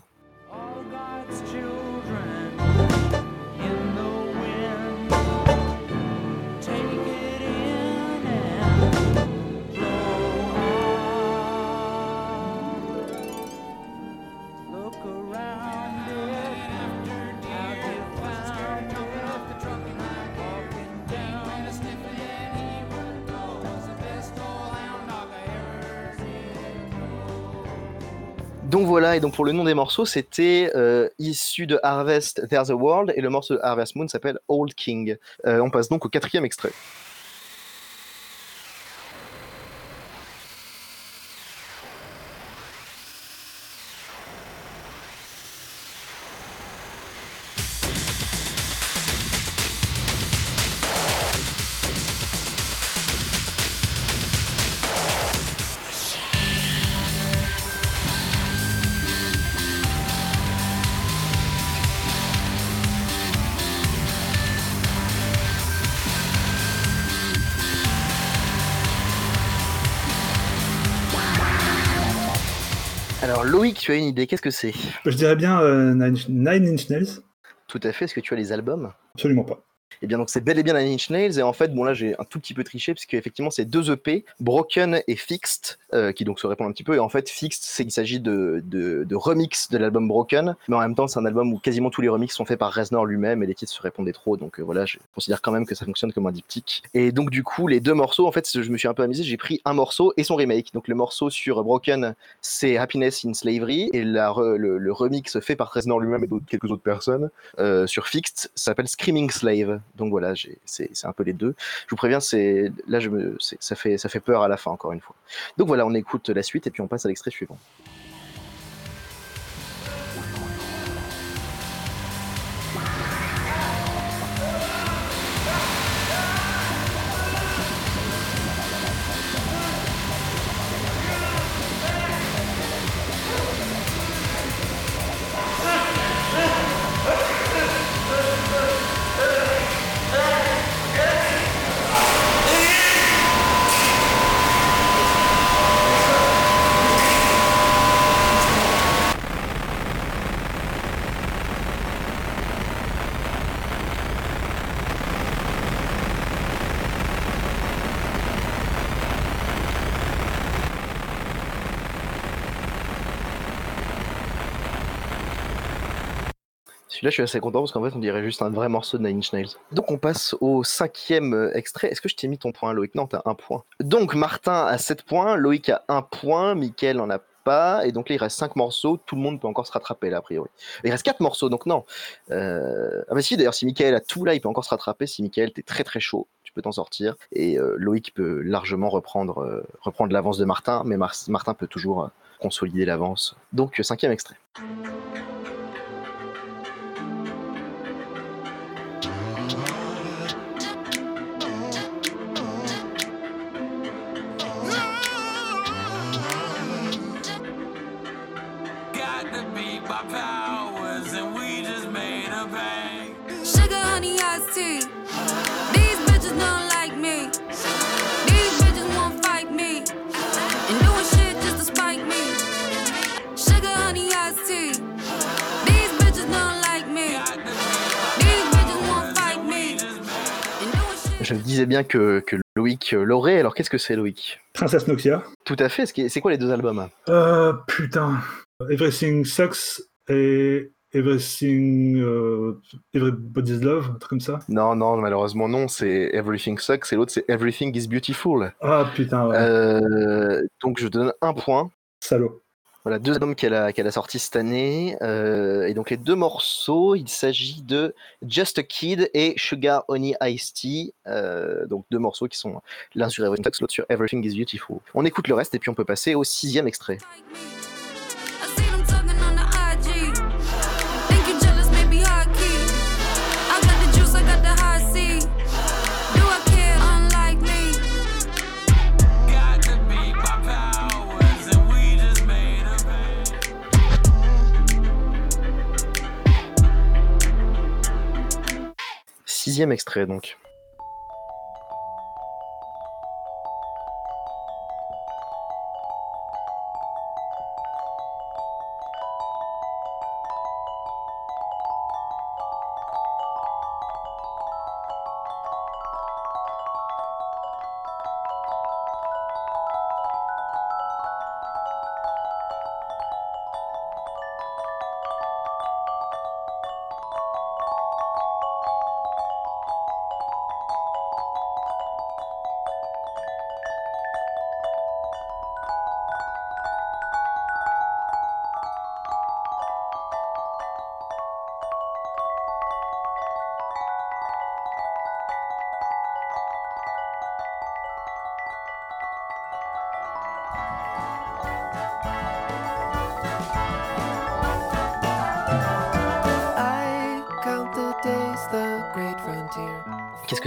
Donc voilà, et donc pour le nom des morceaux, c'était euh, issu de Harvest There's a World, et le morceau de Harvest Moon s'appelle Old King. Euh, on passe donc au quatrième extrait. Loïc, tu as une idée, qu'est-ce que c'est? Je dirais bien euh, Nine, Nine Inch Nails. Tout à fait, est-ce que tu as les albums? Absolument pas. Eh bien, donc c'est bel et bien Nine Inch Nails. Et en fait, bon, là, j'ai un tout petit peu triché, parce qu'effectivement, c'est deux EP, Broken et Fixed, euh, qui donc se répondent un petit peu. Et en fait, Fixed, c'est qu'il s'agit de, de, remix de l'album Broken. Mais en même temps, c'est un album où quasiment tous les remixes sont faits par Reznor lui-même et les titres se répondaient trop. Donc euh, voilà, je considère quand même que ça fonctionne comme un diptyque. Et donc, du coup, les deux morceaux, en fait, je me suis un peu amusé. J'ai pris un morceau et son remake. Donc, le morceau sur Broken, c'est Happiness in Slavery. Et la le, remix fait par Reznor lui-même et quelques autres personnes euh, sur Fixed s'appelle Screaming Slave. Donc voilà, c'est un peu les deux. Je vous préviens, c'est là je me, ça fait ça fait peur à la fin encore une fois. Donc voilà, on écoute la suite et puis on passe à l'extrait suivant. Celui-là, je suis assez content parce qu'en fait, on dirait juste un vrai morceau de Nine Inch Nails. Donc, on passe au cinquième euh, extrait. Est-ce que je t'ai mis ton point, Loïc? Non, t'as un point. Donc, Martin a 7 points, Loïc a 1 point, Mickaël en a pas, et donc là, il reste 5 morceaux. Tout le monde peut encore se rattraper, là, a priori. Il reste 4 morceaux, donc non. Euh... Ah, bah si, d'ailleurs, si Mickaël a tout là, il peut encore se rattraper. Si Mickaël, t'es très très chaud, tu peux t'en sortir. Et euh, Loïc peut largement reprendre, euh, reprendre l'avance de Martin, mais Mar- Martin peut toujours consolider l'avance. Donc, cinquième extrait. To beat my powers, and we just made a bang. Sugar, honey, iced tea. These bitches don't like me. These bitches won't fight me. And doing shit just to spite me. Sugar, honey, iced tea. These bitches don't like me. These bitches won't fight me. And doing shit. Je me disais bien que, que Loïc euh, l'aurait. Alors, qu'est-ce que c'est, Loïc? Princesse Nokia. Tout à fait. C'est quoi les deux albums? Euh, putain. Everything Sucks et Everything. euh, Everybody's Love, un truc comme ça. Non, non, malheureusement non. C'est Everything Sucks et l'autre c'est Everything is Beautiful. Ah putain, ouais. Euh, donc je donne un point. Salaud. Voilà, deux albums qu'elle a, qu'elle a sortis cette année. Euh, et donc les deux morceaux, il s'agit de Just a Kid et Sugar Honey Iced Tea. Euh, donc deux morceaux qui sont l'un sur Everything Sucks, l'autre sur Everything is Beautiful. On écoute le reste et puis on peut passer au sixième extrait. Sixième extrait donc.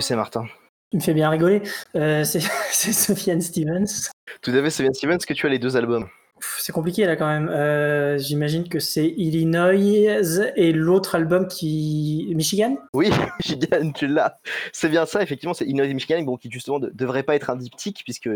C'est Martin Tu me fais bien rigoler. Euh, c'est Sofiane Stevens. Tout à fait, Sylvain Stevens, est-ce que tu as les deux albums C'est compliqué là quand même. Euh, J'imagine que c'est Illinois et l'autre album qui. Michigan? Oui, Michigan, tu l'as. C'est bien ça, effectivement, c'est Illinois et Michigan, bon, qui justement ne devrait pas être un diptyque, puisque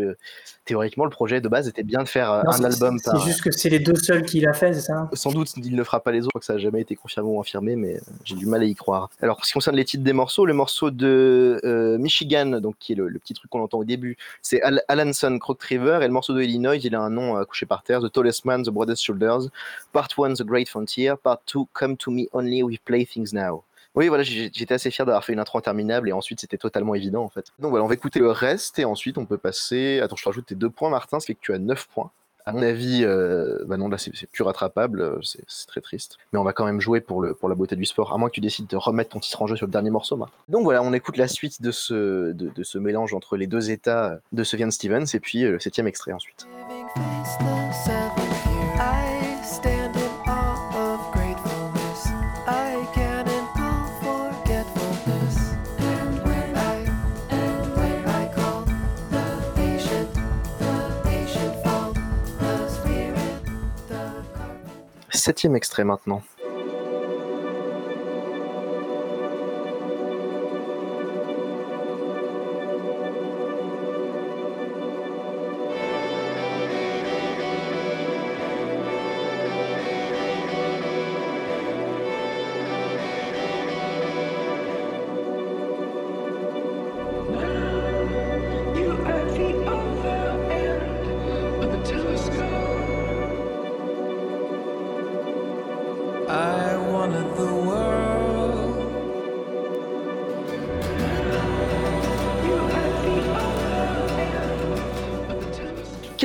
théoriquement, le projet de base était bien de faire euh, Non, un album C'est par. juste que c'est les deux seuls qu'il a fait, c'est ça? Sans doute, il ne fera pas les autres, je crois que ça n'a jamais été confirmé ou affirmé, mais euh, j'ai du mal à y croire. Alors, pour ce qui concerne les titres des morceaux, le morceau de euh, Michigan, donc qui est le, le petit truc qu'on entend au début, c'est Al Alanson Crooked River, et le morceau de Illinois, il a un nom euh, couché par terre, The Tallest Man, The Broadest Shoulders, Part 1, The Great Frontier, Part 2, Come to Me Only We Play Things Now. Oui, voilà, j'étais assez fier d'avoir fait une intro interminable et ensuite c'était totalement évident en fait. Donc voilà, on va écouter le reste et ensuite on peut passer. Attends, je te rajoute tes deux points, Martin, ce qui fait que tu as 9 points. À mon avis, euh, bah non, là c'est plus rattrapable, euh, c'est très triste. Mais on va quand même jouer pour, le, pour la beauté du sport, à moins que tu décides de remettre ton titre en jeu sur le dernier morceau. Martin. Donc voilà, on écoute la suite de ce, de, ce mélange entre les deux états de Sufjan Stevens et puis euh, le septième extrait ensuite. Septième extrait maintenant.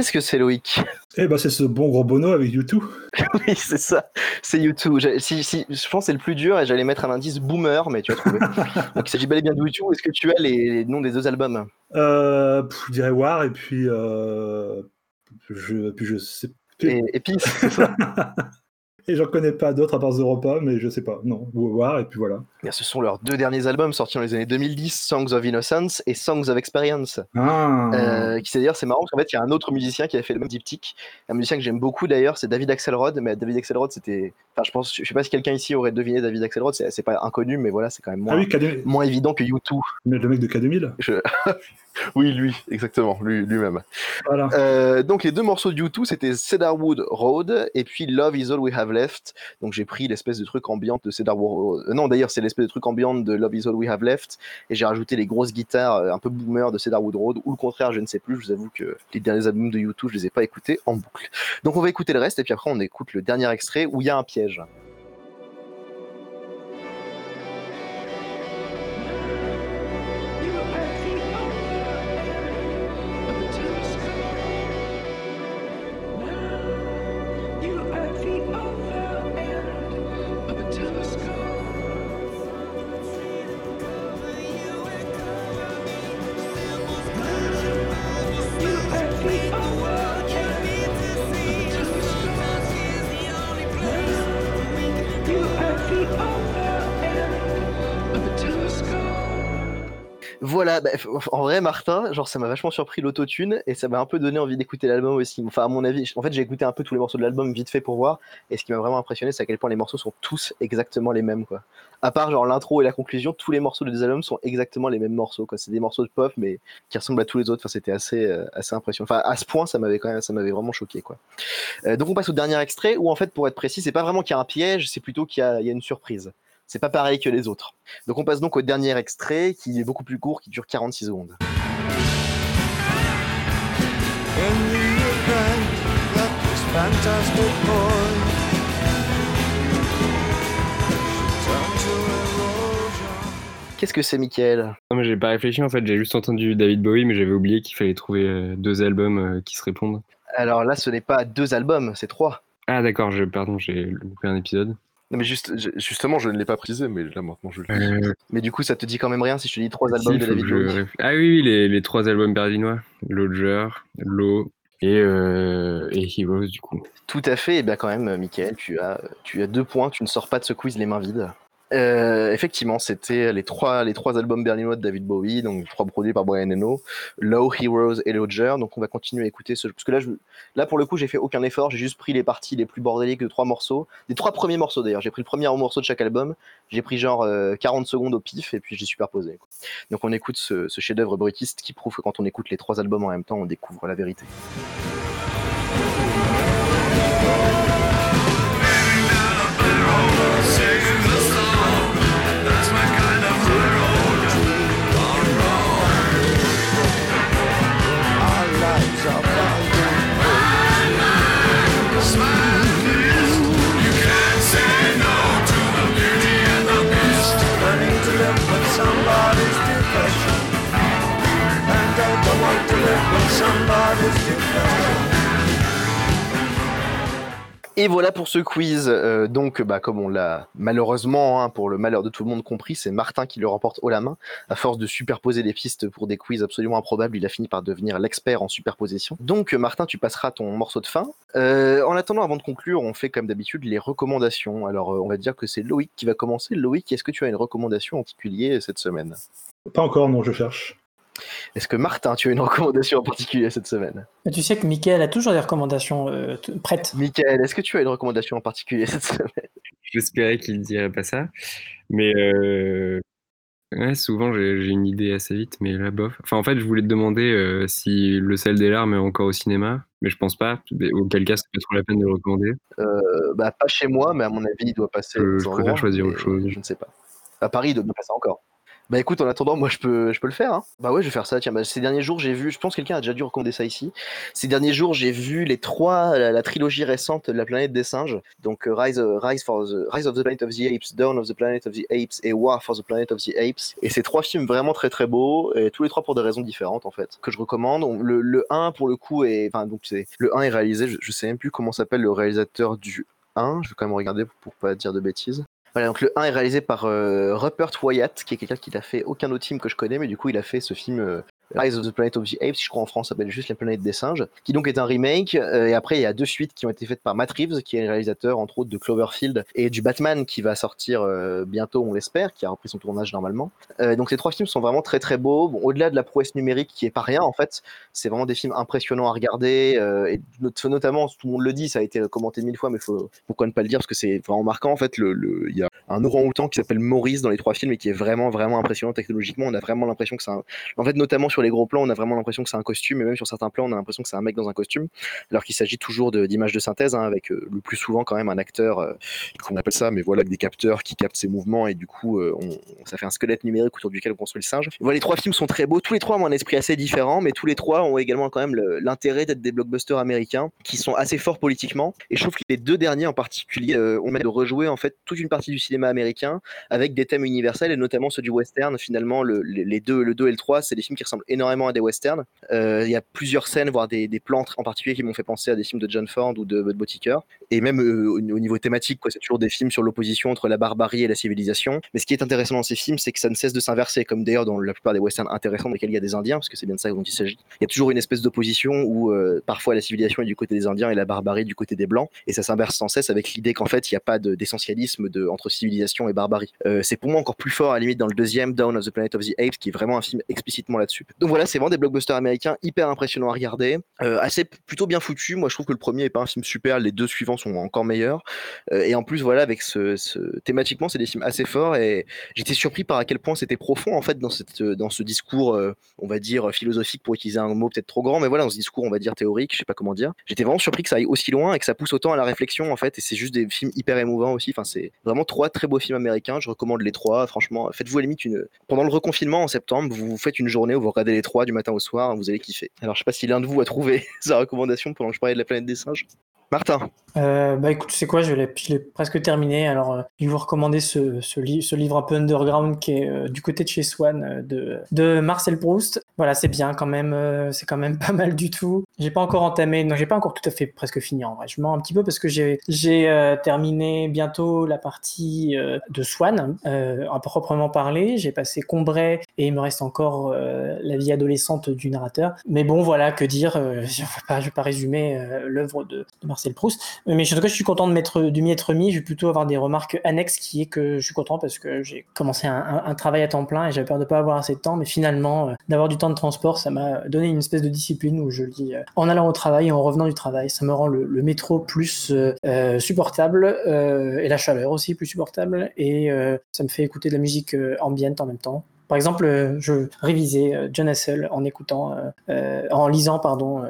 Qu'est-ce que c'est Loïc? Eh ben, c'est ce bon gros Bono avec YouTube. Oui, c'est ça, c'est YouTube. Si, si, je pense que c'est le plus dur et j'allais mettre un indice boomer, mais tu as trouvé. Donc il s'agit bel et bien de YouTube. Est-ce que tu as les, les noms des deux albums? Euh, je dirais War et puis euh, je, puis je sais et, et c'est ça. et j'en connais pas d'autres à part Europa, mais je sais pas. Non, War et puis voilà. Bien, ce sont leurs deux derniers albums sortis dans les années 2010, Songs of Innocence et Songs of Experience. Ah. Euh, qui c'est d'ailleurs c'est marrant parce qu'en fait il y a un autre musicien qui a fait le même diptyque un musicien que j'aime beaucoup d'ailleurs c'est David Axelrod mais David Axelrod c'était enfin je pense je sais pas si quelqu'un ici aurait deviné David Axelrod c'est c'est pas inconnu mais voilà c'est quand même moins, Ah oui, K2000 moins évident que U2 mais le mec de K2000. Je- oui lui exactement lui lui-même Voilà. Euh, donc les deux morceaux de U2 c'était Cedarwood Road et puis Love Is All We Have Left. Donc j'ai pris l'espèce de truc ambiante de Cedarwood Road. Euh, non d'ailleurs c'est l'espèce de truc ambiante de Love Is All We Have Left. Et j'ai rajouté les grosses guitares euh, un peu boomer de Cedarwood Road ou le contraire je ne sais plus. Je vous avoue que les derniers albums de U2 je les ai pas écoutés en boucle. Donc on va écouter le reste et puis après on écoute le dernier extrait où il y a un piège bah, en vrai, Martin, genre ça m'a vachement surpris l'autotune et ça m'a un peu donné envie d'écouter l'album aussi. Enfin, à mon avis, en fait, j'ai écouté un peu tous les morceaux de l'album vite fait pour voir et ce qui m'a vraiment impressionné, c'est à quel point les morceaux sont tous exactement les mêmes, quoi. À part genre l'intro et la conclusion, tous les morceaux des albums sont exactement les mêmes morceaux, quoi. C'est des morceaux de pop mais qui ressemblent à tous les autres. Enfin, c'était assez, euh, assez impressionnant. Enfin, à ce point, ça m'avait quand même, ça m'avait vraiment choqué, quoi. Euh, donc on passe au dernier extrait où en fait, pour être précis, c'est pas vraiment qu'il y a un piège, c'est plutôt qu'il y a une surprise. C'est pas pareil que les autres. Donc on passe donc au dernier extrait qui est beaucoup plus court, qui dure 46 secondes. Qu'est-ce que c'est, Michael? Non, mais j'ai pas réfléchi en fait, j'ai juste entendu David Bowie, mais j'avais oublié qu'il fallait trouver euh, deux albums euh, qui se répondent. Alors là, ce n'est pas deux albums, c'est trois. Ah d'accord, je, pardon, j'ai loupé un épisode. Non, mais juste, justement, je ne l'ai pas précisé, mais là maintenant je le dis. Euh, Mais du coup, ça te dit quand même rien si je te dis trois albums si, de je Bowie. réf- Ah oui, oui, les, les trois albums berlinois, Lodger, Low et, euh, et Heroes du coup. Tout à fait, et bien quand même, Michael, tu as, tu as deux points, tu ne sors pas de ce quiz les mains vides. Euh, effectivement, c'était les trois, les trois albums berlinois de David Bowie, donc trois produits par Brian Eno, Low, Heroes et Lodger. Donc on va continuer à écouter ce. Parce que là, je, là pour le coup, j'ai fait aucun effort, j'ai juste pris les parties les plus bordéliques de trois morceaux. Des trois premiers morceaux d'ailleurs. J'ai pris le premier morceau de chaque album, j'ai pris genre euh, 40 secondes au pif et puis j'ai superposé. Donc on écoute ce, ce chef-d'œuvre brutiste qui prouve que quand on écoute les trois albums en même temps, on découvre la vérité. Live with somebody's depression. And I don't want to live with somebody's depression. Et voilà pour ce quiz. Euh, donc, bah, comme on l'a malheureusement, hein, pour le malheur de tout le monde compris, c'est Martin qui le remporte haut la main. À force de superposer des pistes pour des quiz absolument improbables, il a fini par devenir l'expert en superposition. Donc, Martin, tu passeras ton morceau de fin. Euh, en attendant, avant de conclure, on fait comme d'habitude les recommandations. Alors, euh, on va dire que c'est Loïc qui va commencer. Loïc, est-ce que tu as une recommandation en particulier cette semaine? Pas encore, non, je cherche. Est-ce que Martin, tu as une recommandation en particulier cette semaine? Tu sais que Mickaël a toujours des recommandations euh, prêtes. Michael, est-ce que tu as une recommandation en particulier cette semaine? J'espérais qu'il dirait pas ça. Mais euh, ouais, souvent, j'ai une idée assez vite, mais là, bof. Enfin, en fait, je voulais te demander euh, si Le sel des larmes est encore au cinéma, mais je pense pas. Mais Auquel cas, c'est pas trop la peine de le recommander. Euh, bah, Pas chez moi, mais à mon avis, il doit passer. Je- préfère choisir autre chose. Je ne sais pas. À Paris, il doit bien passer encore. Bah écoute, en attendant, moi je peux, je peux le faire. Hein. Bah ouais, je vais faire ça. Tiens, bah, ces derniers jours, j'ai vu, je pense que quelqu'un a déjà dû recommander ça ici. Ces derniers jours, j'ai vu les trois, la, trilogie récente de la planète des singes. Donc euh, Rise, euh, Rise, for the, Rise of the Planet of the Apes, Dawn of the Planet of the Apes et War for the Planet of the Apes. Et ces trois films vraiment très très beaux, et tous les trois pour des raisons différentes en fait, que je recommande. Le, le 1 pour le coup est, enfin donc c'est, le 1 est réalisé, je, je sais même plus comment s'appelle le réalisateur du 1. Je vais quand même regarder pour pas dire de bêtises. Voilà, donc le 1 est réalisé par euh, Rupert Wyatt, qui est quelqu'un qui n'a fait aucun autre film que je connais, mais du coup il a fait ce film euh, Rise of the Planet of the Apes, je crois en France s'appelle juste La planète des singes, qui donc est un remake, euh, et après il y a deux suites qui ont été faites par Matt Reeves, qui est le réalisateur entre autres de Cloverfield, et du Batman qui va sortir euh, bientôt on l'espère, qui a repris son tournage normalement. Euh, donc ces trois films sont vraiment très très beaux, au-delà de la prouesse numérique qui est pas rien en fait, c'est vraiment des films impressionnants à regarder, et not- notamment, tout le monde le dit, ça a été commenté mille fois, mais pourquoi ne pas le dire, parce que c'est vraiment marquant en fait, il y a un orang-outan qui s'appelle Maurice dans les trois films et qui est vraiment vraiment impressionnant technologiquement, on a vraiment l'impression que c'est un... En fait, notamment sur les gros plans, on a vraiment l'impression que c'est un costume, et même sur certains plans, on a l'impression que c'est un mec dans un costume, alors qu'il s'agit toujours d'images de, synthèse, hein, avec euh, le plus souvent quand même un acteur, euh, qu'on appelle ça, mais voilà, avec des capteurs qui captent ses mouvements, et du coup, euh, on- ça fait un squelette numérique autour duquel on construit le singe. Voilà, les trois films sont très beaux, tous les trois ont un esprit assez différent, mais tous les trois ont également quand même l'intérêt d'être des blockbusters américains, qui sont assez forts politiquement, et je trouve que les deux derniers en particulier ont permis de rejouer en fait toute une partie du cinéma américain, avec des thèmes universels, et notamment ceux du western, finalement, le- les les deux, le 2 et le 3, c'est des films qui ressemblent énormément à des westerns, euh, Il y a plusieurs scènes, voire des, des plans en particulier qui m'ont fait penser à des films de John Ford ou de Bud Botiker. Et même euh, au, au niveau thématique, c'est toujours des films sur l'opposition entre la barbarie et la civilisation. Mais ce qui est intéressant dans ces films, c'est que ça ne cesse de s'inverser, comme d'ailleurs dans la plupart des westerns intéressants dans lesquels il y a des Indiens, parce que c'est bien de ça dont il s'agit. Il y a toujours une espèce d'opposition où euh, parfois la civilisation est du côté des Indiens et la barbarie du côté des Blancs. Et ça s'inverse sans cesse avec l'idée qu'en fait, il n'y a pas de- d'essentialisme de, entre civilisation et barbarie. C'est pour moi encore plus fort à la limite dans le deuxième, Down of the Planet of the Apes, qui est vraiment un film explicitement là-dessus. Donc voilà, c'est vraiment des blockbusters américains hyper impressionnants à regarder, euh, assez plutôt bien foutus. Moi, je trouve que le premier est pas un film super, les deux suivants sont encore meilleurs. Euh, et en plus, voilà, avec ce, thématiquement, c'est des films assez forts et j'étais surpris par à quel point c'était profond en fait dans cette dans ce discours, euh, on va dire philosophique pour utiliser un mot peut-être trop grand, mais voilà, dans ce discours, on va dire théorique, je sais pas comment dire. J'étais vraiment surpris que ça aille aussi loin et que ça pousse autant à la réflexion en fait. Et c'est juste des films hyper émouvants aussi. Enfin, c'est vraiment trois très beaux films américains. Je recommande les trois. Franchement, faites-vous à la limite une pendant le reconfinement en septembre, vous faites une journée où vous regardez les trois du matin au soir, vous allez kiffer. Alors, je sais pas si l'un de vous a trouvé sa recommandation pendant que je parlais de la planète des singes. Martin, Euh, bah écoute, sais quoi, je l'ai presque terminé. Alors, euh, je vais vous recommander ce, ce, li- ce livre un peu underground qui est euh, du côté de chez Swan euh, de, Marcel Proust. Voilà, c'est bien quand même, c'est quand même pas mal du tout. J'ai pas encore entamé, non, j'ai pas encore tout à fait presque fini en vrai. Je mens un petit peu parce que j'ai terminé bientôt la partie de Swan, à proprement parler. J'ai passé Combray et il me reste encore la vie adolescente du narrateur. Mais bon, voilà, que dire, je vais pas, vais pas résumer l'œuvre de Marcel Marcel Proust. Mais en tout cas, je suis content de, m'être, de m'y être mis. Je vais plutôt avoir des remarques annexes qui est que je suis content parce que j'ai commencé un, travail à temps plein et j'avais peur de pas avoir assez de temps. Mais finalement, euh, d'avoir du temps de transport, ça m'a donné une espèce de discipline où je lis euh, en allant au travail et en revenant du travail. Ça me rend le, le métro plus euh, supportable et la chaleur aussi plus supportable. Et ça me fait écouter de la musique ambiante en même temps. Par exemple, euh, je révisais euh, John Hassel en écoutant, euh, en lisant, pardon,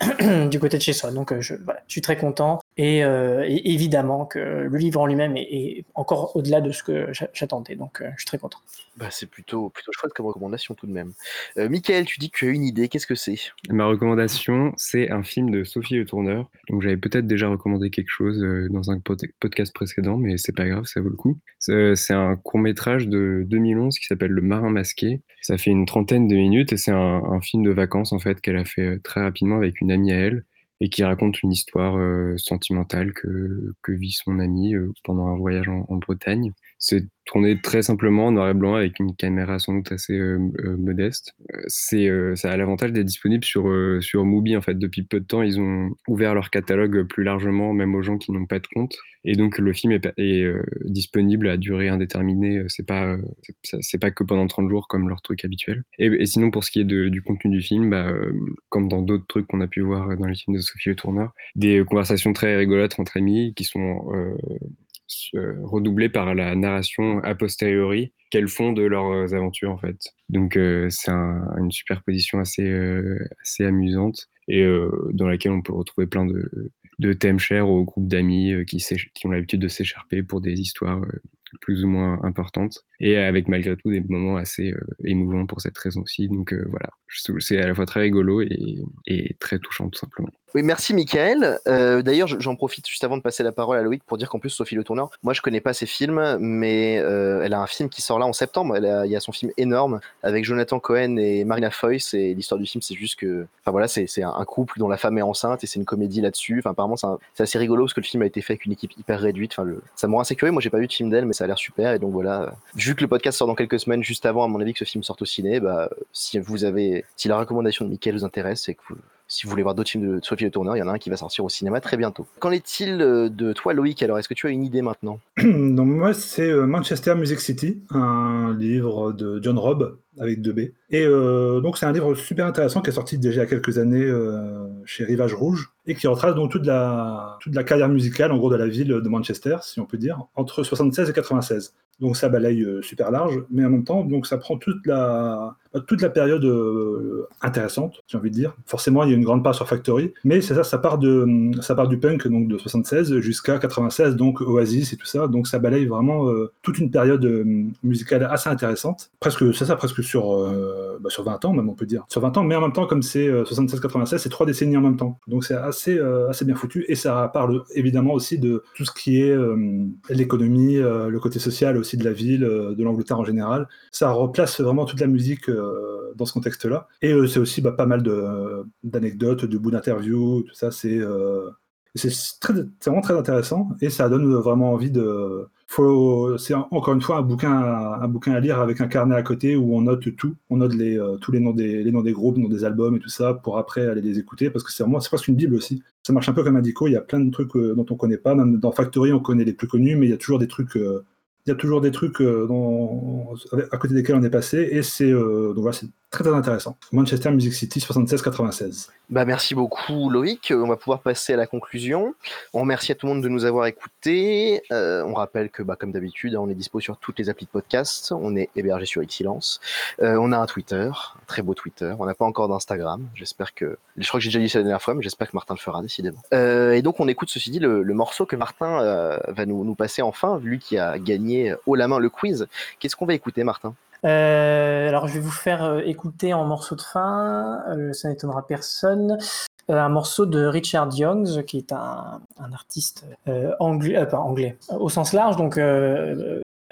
du côté de chez soi. Donc, je suis très content. Et, euh, et évidemment que le livre en lui-même est, est encore au-delà de ce que j'a- j'attendais. Donc, euh, je suis très content. Bah, c'est plutôt, plutôt chouette comme recommandation tout de même. Euh, Michael, tu dis que tu as une idée, qu'est-ce que c'est? Ma recommandation, c'est un film de Sophie Le Tourneur. Donc j'avais peut-être déjà recommandé quelque chose dans un pod- podcast précédent, mais c'est pas grave, ça vaut le coup. C'est un court métrage de 2011 qui s'appelle Le Marin Masqué. Ça fait une trentaine de minutes et c'est un, un film de vacances en fait qu'elle a fait très rapidement avec une amie à elle et qui raconte une histoire euh, sentimentale que, que vit son amie euh, pendant un voyage en, en Bretagne. C'est tourné très simplement en noir et blanc avec une caméra sans doute assez euh, euh, modeste. Euh, C'est, ça a l'avantage d'être disponible sur, euh, sur Mubi en fait. Depuis peu de temps, ils ont ouvert leur catalogue plus largement, même aux gens qui n'ont pas de compte. Et donc le film est, disponible à durée indéterminée. C'est pas, c'est- pas que pendant 30 jours comme leur truc habituel. Et, sinon pour ce qui est de- du contenu du film, bah, comme dans d'autres trucs qu'on a pu voir dans les films de Sophie Le Tourneur, des conversations très rigolotes entre amis qui sont redoublées par la narration a posteriori qu'elles font de leurs aventures en fait. Donc euh, c'est un- une superposition assez, euh, assez amusante et euh, dans laquelle on peut retrouver plein de, de thèmes chers au groupe d'amis qui, qui ont l'habitude de s'écharper pour des histoires plus ou moins importantes et avec malgré tout des moments assez émouvants pour cette raison aussi. Donc voilà, c'est à la fois très rigolo et, et très touchant tout simplement. Oui, merci Michael. Euh, D'ailleurs, j'en profite juste avant de passer la parole à Loïc pour dire qu'en plus, Sophie Le Tourneur, moi je connais pas ses films, mais euh, elle a un film qui sort là en septembre. Elle a- il y a son film énorme avec Jonathan Cohen et Marina Foïs. Et l'histoire du film, c'est juste que. Enfin voilà, c'est un couple dont la femme est enceinte et c'est une comédie là-dessus. Enfin, apparemment, c'est assez rigolo parce que le film a été fait avec une équipe hyper réduite. Enfin, le... ça me rend assez curieux. Moi, j'ai pas vu de film d'elle, mais ça a l'air super. Et donc voilà, vu que le podcast sort dans quelques semaines, juste avant, à mon avis, que ce film sorte au ciné, bah, si vous avez. Si la recommandation de Michael vous intéresse et que vous si vous voulez voir d'autres films de Sophie Le Tourneur, il y en a un qui va sortir au cinéma très bientôt. Qu'en est-il euh, de toi, Loïc Alors, est-ce que tu as une idée maintenant? Donc moi, c'est euh, Manchester Music City, un livre de John Robb avec 2B. Et euh, donc c'est un livre super intéressant qui est sorti déjà il y a quelques années euh, chez Rivage Rouge et qui retrace donc toute la, toute la carrière musicale en gros de la ville de Manchester, si on peut dire, entre 76 et 96. Donc ça balaye euh, super large, mais en même temps, donc ça prend toute la, toute la période intéressante, j'ai envie de dire. Forcément, il y a une grande part sur Factory, mais c'est ça, ça part, de, ça part du punk donc de 76 jusqu'à 96, donc Oasis et tout ça. Donc ça balaye vraiment toute une période musicale assez intéressante. Presque, c'est ça, presque sur, euh, bah, sur 20 ans, même on peut dire. Sur 20 ans, mais en même temps, comme c'est euh, 76-96, c'est trois décennies en même temps. Donc c'est assez, euh, assez bien foutu et ça parle évidemment aussi de tout ce qui est euh, l'économie, le côté social aussi de la ville, de l'Angleterre en général. Ça replace vraiment toute la musique dans ce contexte-là. Et c'est aussi bah, pas mal de- d'anecdotes, de bouts d'interviews, tout ça. C'est c'est vraiment très intéressant et ça donne vraiment envie de. C'est en- encore une fois un bouquin, à, un bouquin à lire avec un carnet à côté où on note tout. On note les, euh, tous les noms, des, les noms des groupes, des albums et tout ça pour après aller les écouter parce que c'est vraiment presque une bible aussi. Ça marche un peu comme un dico. Il y a plein de trucs euh, dont on connaît pas. Même dans Factory, on connaît les plus connus, mais il y a toujours des trucs. euh, il y a toujours des trucs à côté desquels on est passé et c'est euh, voilà, très très intéressant. Manchester Music City 76-96. Bah, merci beaucoup, Loïc. Euh, On va pouvoir passer à la conclusion. On remercie à tout le monde de nous avoir écoutés. Euh, on rappelle que, bah, comme d'habitude, on est dispo sur toutes les applis de podcast. On est hébergé sur Xilence. Euh, on a un Twitter, un très beau Twitter. On n'a pas encore d'Instagram. J'espère que. Je crois que j'ai déjà dit ça la dernière fois, mais j'espère que Martin le fera, décidément. Euh, et donc, on écoute, ceci dit, le, morceau que Martin va nous, nous passer enfin, lui qui a gagné haut la main le quiz. Qu'est-ce qu'on va écouter, Martin? Euh, alors, je vais vous faire euh, écouter en morceau de fin, euh, ça n'étonnera personne, euh, un morceau de Richard Youngs, qui est un, un artiste euh, anglais, pas anglais, au sens large, donc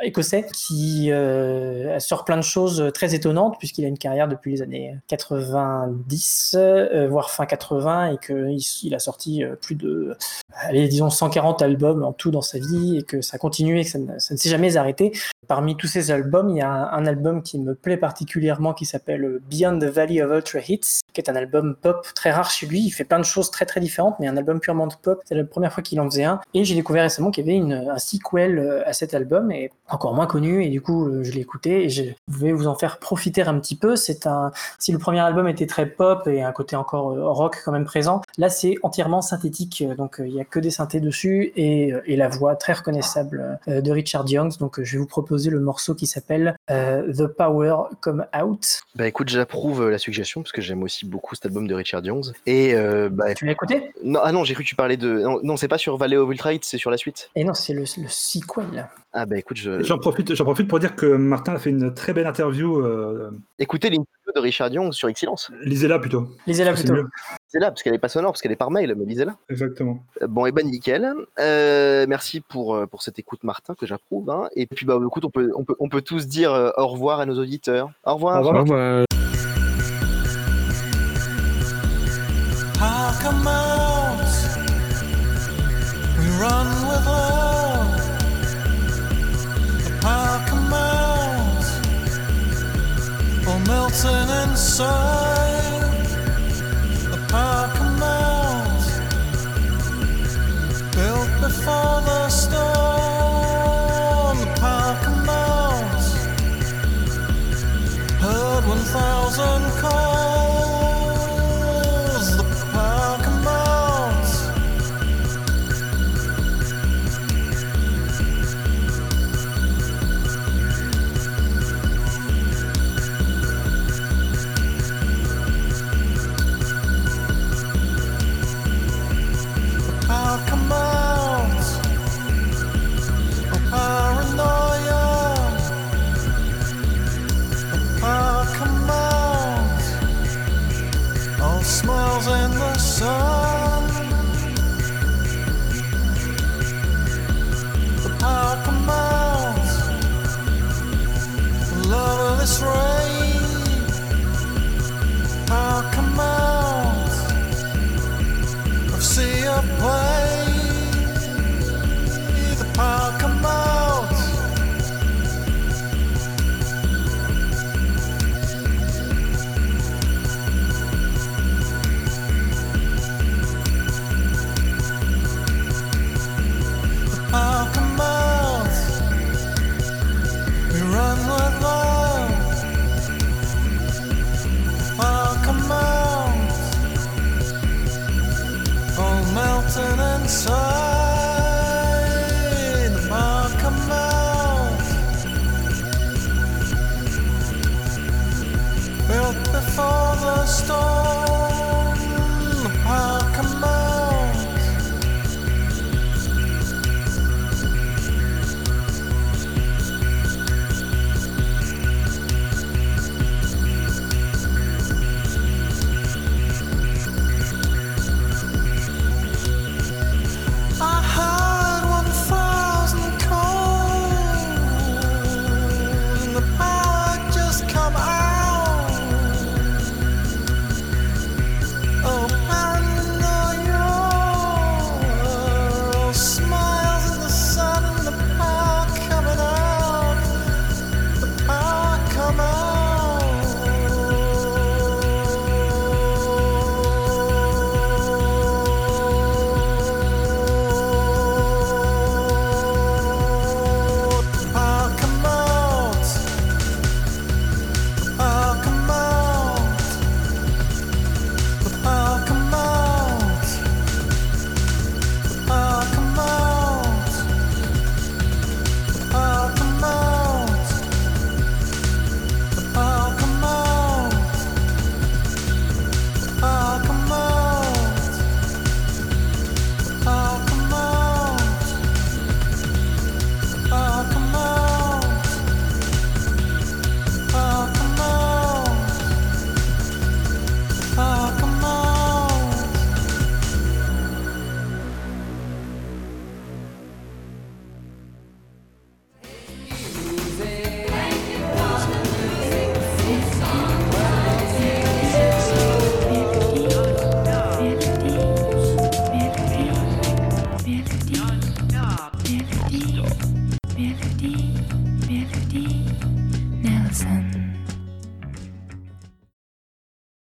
écossais, qui euh, sort plein de choses très étonnantes, puisqu'il a une carrière depuis les années 90, euh, voire fin 80, et qu'il il a sorti plus de, allez, disons, 140 albums en tout dans sa vie, et que ça continue et que ça ne s'est jamais arrêté. Parmi tous ces albums, il y a un, album qui me plaît particulièrement qui s'appelle Beyond the Valley of Ultra Hits, qui est un album pop très rare chez lui. Il fait plein de choses très très différentes, mais un album purement de pop, c'est la première fois qu'il en faisait un. Et j'ai découvert récemment qu'il y avait une, un sequel euh, à cet album, et encore moins connu, et du coup euh, je l'ai écouté, et je vais vous en faire profiter un petit peu. C'est un, si le premier album était très pop et un côté encore euh, rock quand même présent, là c'est entièrement synthétique, donc il y a que des synthés dessus et, et la voix très reconnaissable de Richard Youngs. Donc je vais vous proposer le morceau qui s'appelle euh, The Power Come Out. Bah écoute, j'approuve euh, la suggestion parce que j'aime aussi beaucoup cet album de Richard Youngs. Et euh, bah, Tu l'as écouté? Non, ah non, j'ai cru que tu parlais de. Non, non, c'est pas sur Valley of Ultra Hits, c'est sur la suite? Et non, c'est le, le sequel. Ah bah écoute, je... J'en profite, j'en profite pour dire que Martin a fait une très belle interview. euh, écoutez l'interview de Richard Youngs sur Excellence. Lisez-la plutôt. Lisez-la plutôt. Lisez-la parce qu'elle est pas sonore, parce qu'elle est par mail, mais lisez-la. Exactement. Bon, et ben nickel. Euh, merci pour, pour cette écoute, Martin, que j'approuve. hein. Et puis, bah, écoute, on peut, on peut, on peut tous dire euh, au revoir à nos auditeurs. Au revoir. Au revoir. Au revoir. Power come out?